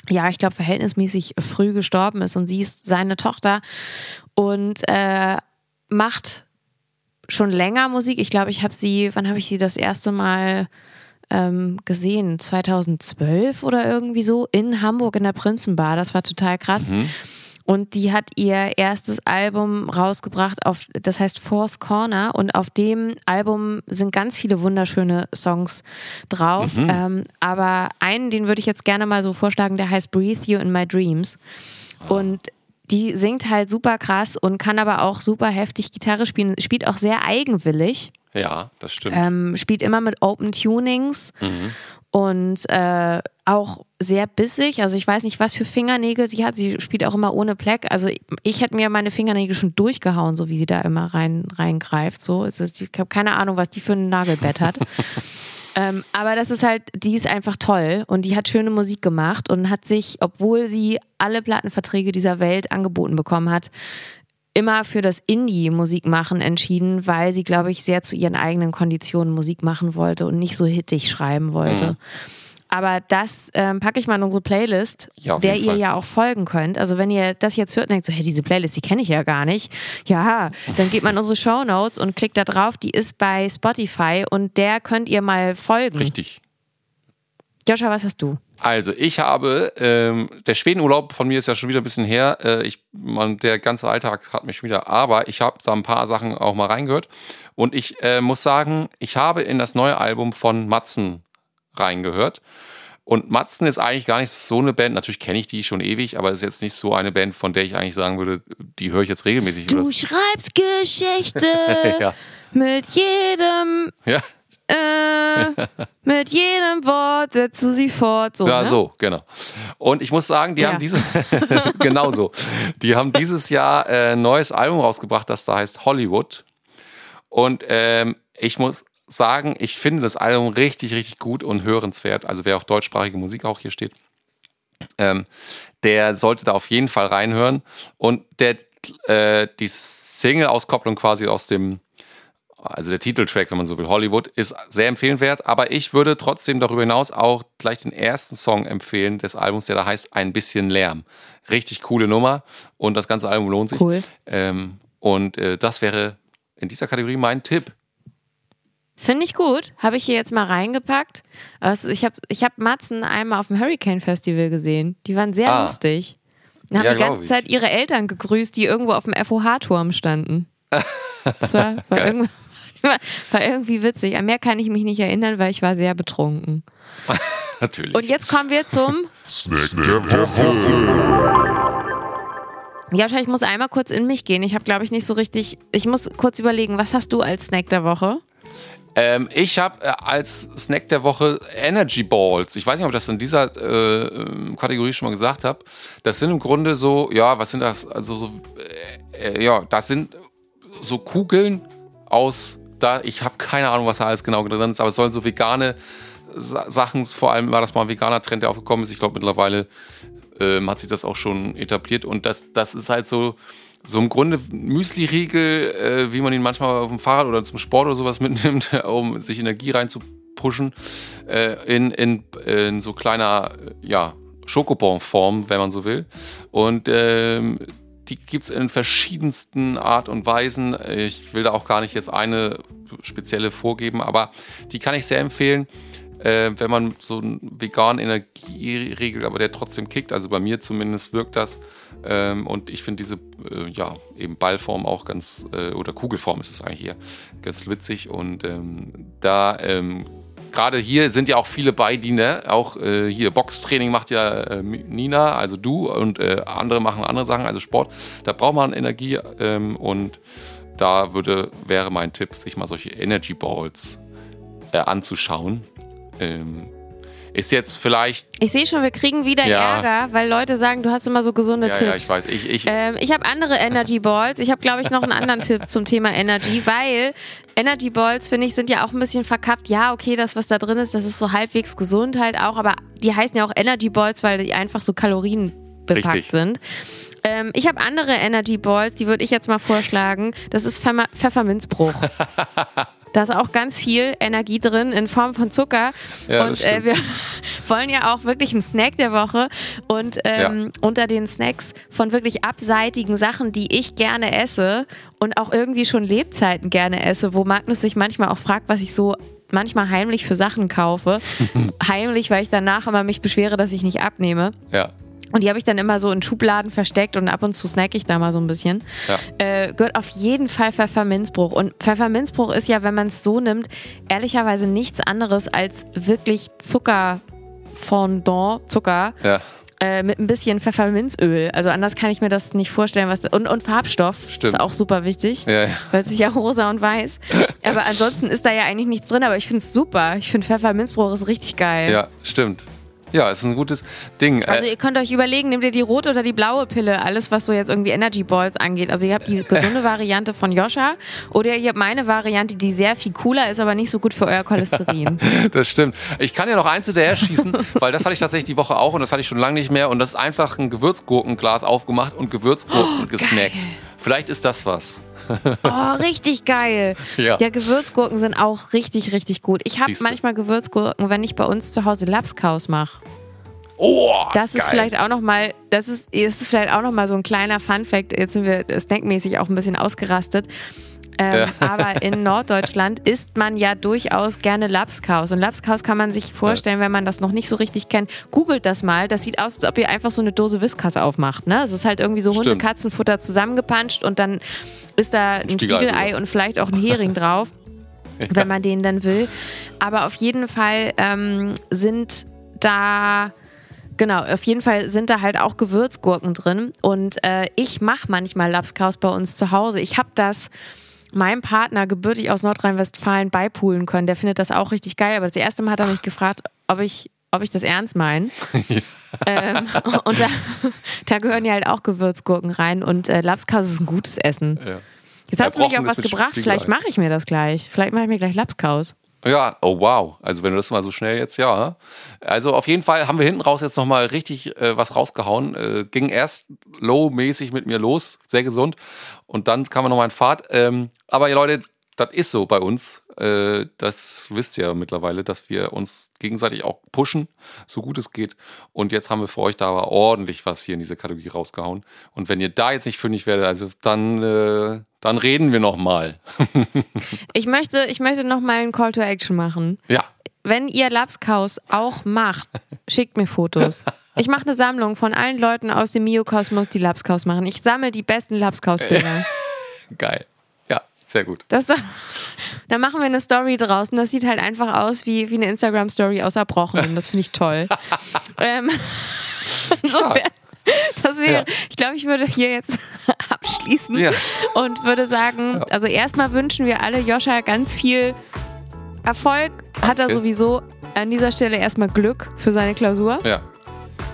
ja, ich glaube, verhältnismäßig früh gestorben ist und sie ist seine Tochter und äh, macht schon länger Musik. Ich glaube, ich habe sie, wann habe ich sie das erste Mal ähm, gesehen? 2012 oder irgendwie so in Hamburg in der Prinzenbar. Das war total krass. Und die hat ihr erstes Album rausgebracht, auf, das heißt Fourth Corner. Und auf dem Album sind ganz viele wunderschöne Songs drauf. Ähm, aber einen, den würde ich jetzt gerne mal so vorschlagen, der heißt Breathe You in My Dreams. Und die singt halt super krass und kann aber auch super heftig Gitarre spielen, spielt auch sehr eigenwillig, Ja, das stimmt. ähm, spielt immer mit Open Tunings und äh, auch sehr bissig. Also ich weiß nicht, was für Fingernägel sie hat. Sie spielt auch immer ohne Pleck. Also ich, ich hätte mir meine Fingernägel schon durchgehauen, so wie sie da immer rein reingreift. So, Also ich habe keine Ahnung, was die für ein Nagelbett hat. Ähm, aber das ist halt, die ist einfach toll und die hat schöne Musik gemacht und hat sich, obwohl sie alle Plattenverträge dieser Welt angeboten bekommen hat, immer für das Indie-Musik machen entschieden, weil sie, glaube ich, sehr zu ihren eigenen Konditionen Musik machen wollte und nicht so hittig schreiben wollte. Mhm. Aber das ähm, packe ich mal in unsere Playlist, ja, der ihr Fall. ja auch folgen könnt. Also wenn ihr das jetzt hört und denkt so, hey, diese Playlist, die kenne ich ja gar nicht. Ja, dann geht man in unsere Show Notes und klickt da drauf. Die ist bei Spotify und der könnt ihr mal folgen. Richtig. Joscha, was hast du? Also, ich habe, ähm, der Schwedenurlaub von mir ist ja schon wieder ein bisschen her. Äh, ich, man, der ganze Alltag hat mich schon wieder, aber ich habe da ein paar Sachen auch mal reingehört. Und ich äh, muss sagen, ich habe in das neue Album von Matzen reingehört. Und Matzen ist eigentlich gar nicht so eine Band. Natürlich kenne ich die schon ewig, aber es ist jetzt nicht so eine Band, von der ich eigentlich sagen würde, die höre ich jetzt regelmäßig. Du schreibst Geschichte ja. mit jedem. Ja. Äh, mit jedem Wort setzt du sie fort. So, ja, ne? so, genau. Und ich muss sagen, die ja. haben diese, genau so, die haben dieses Jahr ein äh, neues Album rausgebracht, das da heißt Hollywood. Und ähm, ich muss sagen, ich finde das Album richtig, richtig gut und hörenswert. Also wer auf deutschsprachige Musik auch hier steht, ähm, der sollte da auf jeden Fall reinhören. Und der, äh, die Single-Auskopplung quasi aus dem, also der Titeltrack, wenn man so will, Hollywood, ist sehr empfehlenswert. Aber ich würde trotzdem darüber hinaus auch gleich den ersten Song empfehlen des Albums, der da heißt Ein bisschen Lärm. Richtig coole Nummer und das ganze Album lohnt sich. Cool. Ähm, und äh, das wäre in dieser Kategorie mein Tipp. Finde ich gut. Habe ich hier jetzt mal reingepackt. Also ich habe ich hab Matzen einmal auf dem Hurricane Festival gesehen. Die waren sehr ah. lustig. Und haben ja, die ganze Zeit ihre Eltern gegrüßt, die irgendwo auf dem FOH-Turm standen. Das war, war, irgendwie, war, irgendwie witzig. An mehr kann ich mich nicht erinnern, weil ich war sehr betrunken. Natürlich. Und jetzt kommen wir zum Snack der Woche. Ja, ich muss einmal kurz in mich gehen. Ich habe, glaube ich, nicht so richtig. Ich muss kurz überlegen, was hast du als Snack der Woche? Ähm, ich habe äh, als Snack der Woche Energy Balls. Ich weiß nicht, ob ich das in dieser äh, Kategorie schon mal gesagt habe. Das sind im Grunde so, ja, was sind das? Also so, äh, äh ja, das sind so Kugeln aus da. Ich habe keine Ahnung, was da alles genau drin ist, aber es sollen so vegane Sachen, vor allem war das mal ein veganer Trend, der aufgekommen ist. Ich glaube, mittlerweile ähm, hat sich das auch schon etabliert und das, das ist halt so so im Grunde Müsli-Riegel, äh, wie man ihn manchmal auf dem Fahrrad oder zum Sport oder sowas mitnimmt, um sich Energie reinzupushen, äh, in, in, in so kleiner ja, Schokobon-Form, wenn man so will. Und ähm, die gibt es in verschiedensten Art und Weisen. Ich will da auch gar nicht jetzt eine spezielle vorgeben, aber die kann ich sehr empfehlen äh, wenn man so einen veganen Energieregel, aber der trotzdem kickt. Also bei mir zumindest wirkt das. Ähm, und ich finde diese, äh, ja, eben Ballform auch ganz, äh, oder Kugelform ist es eigentlich hier, ganz witzig. Und ähm, da, ähm, gerade hier sind ja auch viele bei, die, ne, auch äh, hier Boxtraining macht ja äh, Nina, also du und äh, andere machen andere Sachen, also Sport. Da braucht man Energie ähm, und da würde, wäre mein Tipp, sich mal solche Energy Balls äh, anzuschauen. Ähm, ist jetzt vielleicht. Ich sehe schon, wir kriegen wieder ja. Ärger, weil Leute sagen, du hast immer so gesunde ja, Tipps. Ja, ich weiß. Ich, ich, ähm, ich habe andere Energy Balls. Ich habe, glaube ich, noch einen anderen Tipp zum Thema Energy, weil Energy Balls, finde ich, sind ja auch ein bisschen verkappt. Ja, okay, das, was da drin ist, das ist so halbwegs gesund halt auch, aber die heißen ja auch Energy Balls, weil die einfach so Kalorien bepackt Richtig. sind. Ähm, ich habe andere Energy Balls, die würde ich jetzt mal vorschlagen. Das ist Pfeffer Pfefferminzbruch. Da ist auch ganz viel Energie drin in Form von Zucker. Ja, und äh, wir wollen ja auch wirklich einen Snack der Woche. Und ähm, ja. unter den Snacks von wirklich abseitigen Sachen, die ich gerne esse und auch irgendwie schon Lebzeiten gerne esse, wo Magnus sich manchmal auch fragt, was ich so manchmal heimlich für Sachen kaufe. heimlich, weil ich danach immer mich beschwere, dass ich nicht abnehme. Ja. Und die habe ich dann immer so in Schubladen versteckt und ab und zu snack ich da mal so ein bisschen. Ja. Äh, gehört auf jeden Fall Pfefferminzbruch. Und Pfefferminzbruch ist ja, wenn man es so nimmt, ehrlicherweise nichts anderes als wirklich Zuckerfondant, Zucker. Ja. Äh, mit ein bisschen Pfefferminzöl. Also anders kann ich mir das nicht vorstellen. Was, und, und Farbstoff Stimmt. ist auch super wichtig, ja, ja. weil es ist ja rosa und weiß. aber ansonsten ist da ja eigentlich nichts drin, aber ich finde es super. Ich finde Pfefferminzbruch ist richtig geil. Ja, stimmt. Ja, es ist ein gutes Ding. Also Äh, ihr könnt euch überlegen, nehmt ihr die rote oder die blaue Pille, alles was so jetzt irgendwie Energy Balls angeht. Also ihr habt die gesunde Variante von Joscha oder ihr habt meine Variante, die sehr viel cooler ist, aber nicht so gut für euer Cholesterin. das stimmt. Ich kann ja noch eins hinterher schießen, weil das hatte ich tatsächlich die Woche auch und das hatte ich schon lange nicht mehr. Und das ist einfach ein Gewürzgurkenglas aufgemacht und Gewürzgurken gesnackt. Vielleicht ist das was. Oh, richtig geil. Ja. Ja, Gewürzgurken sind auch richtig, richtig gut. Ich habe manchmal Gewürzgurken, wenn ich bei uns zu Hause Lapskaus mache. Oh, Das ist geil. vielleicht auch noch mal, das ist, ist vielleicht auch noch mal so ein kleiner Funfact. Jetzt sind wir snackmäßig auch ein bisschen ausgerastet. Ähm, aber in Norddeutschland isst man ja durchaus gerne Lapskaus. Und Lapskaus kann man sich vorstellen, wenn man das noch nicht so richtig kennt. Googelt das mal. Das sieht aus, als ob ihr einfach so eine Dose Whiskas aufmacht. Ne? Es ist halt irgendwie so. Hunde-Katzenfutter zusammengepanscht und dann ist da ein Spiegelei Spiegelei drüber. und vielleicht auch ein Hering drauf, wenn man den dann will. Aber auf jeden Fall ähm, sind da Genau, auf jeden Fall sind da halt auch Gewürzgurken drin. Und äh, ich mache manchmal Lapskaus bei uns zu Hause. Ich habe das meinem Partner gebürtig aus Nordrhein-Westfalen beipulen können. Der findet das auch richtig geil. Aber das erste Mal hat er mich gefragt, ob ich, ob ich das ernst meine. ähm, und da, da gehören ja halt auch Gewürzgurken rein. Und äh, Lapskaus ist ein gutes Essen. Ja. Jetzt hast du mich Erbrochen auf was gebracht. Spiegelei. Vielleicht mache ich mir das gleich. Vielleicht mache ich mir gleich Lapskaus. Ja, oh wow. Also wenn du das mal so schnell jetzt, ja. Also auf jeden Fall haben wir hinten raus jetzt nochmal richtig äh, was rausgehauen. Äh, ging erst low-mäßig mit mir los, sehr gesund. Und dann kam man nochmal in Fahrt. Ähm, aber ihr Leute, das ist so bei uns. Äh, das wisst ihr ja mittlerweile, dass wir uns gegenseitig auch pushen, so gut es geht. Und jetzt haben wir für euch da aber ordentlich was hier in diese Kategorie rausgehauen. Und wenn ihr da jetzt nicht fündig werdet, also dann, äh, dann reden wir nochmal. Ich möchte, ich möchte noch mal einen Call to Action machen. ja. Wenn ihr Lapskaus auch macht, schickt mir Fotos. Ich mache eine Sammlung von allen Leuten aus dem Miokosmos, die Lapskaus machen. Ich sammle die besten Lapskaus-Bilder. Geil. Ja, sehr gut. Das da machen wir eine Story draus und das sieht halt einfach aus wie, wie eine Instagram-Story aus Erbrochenen. Das finde ich toll. ähm, insofern, das wäre, Ja. ich glaube, ich würde hier jetzt abschließen Ja. und würde sagen, also erstmal wünschen wir alle Joscha ganz viel Erfolg. Hat er Danke. sowieso an dieser Stelle erstmal Glück für seine Klausur. Ja.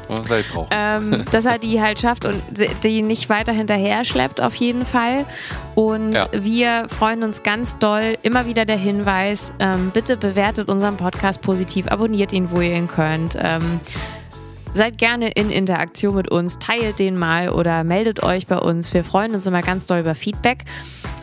Werde ich brauchen. ähm, dass er die halt schafft und die nicht weiter hinterher schleppt, auf jeden Fall. Und Ja. wir freuen uns ganz doll. Immer wieder der Hinweis: ähm, bitte bewertet unseren Podcast positiv, abonniert ihn, wo ihr ihn könnt. Ähm, Seid gerne in Interaktion mit uns, teilt den mal oder meldet euch bei uns. Wir freuen uns immer ganz doll über Feedback.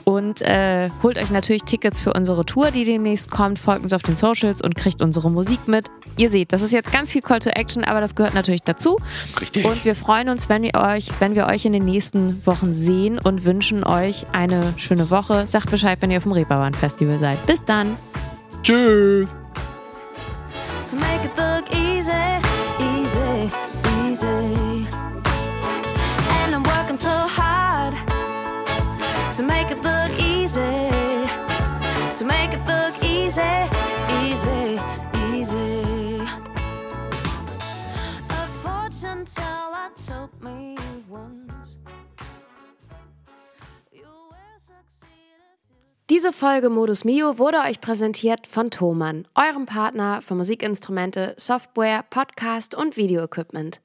Und äh, holt euch natürlich Tickets für unsere Tour, die demnächst kommt. Folgt uns auf den Socials und kriegt unsere Musik mit. Ihr seht, das ist jetzt ganz viel Call to Action, aber das gehört natürlich dazu. Richtig. Und wir freuen uns, wenn wir euch, wenn wir euch in den nächsten Wochen sehen und wünschen euch eine schöne Woche. Sagt Bescheid, wenn ihr auf dem Reeperbahn Festival seid. Bis dann. Tschüss. to make it look easy, easy, easy. To make it look easy, to make it look easy, easy, easy. A fortune teller told me once. Diese Folge Modus Mio wurde euch präsentiert von Thomann, eurem Partner für Musikinstrumente, Software, Podcast und Videoequipment.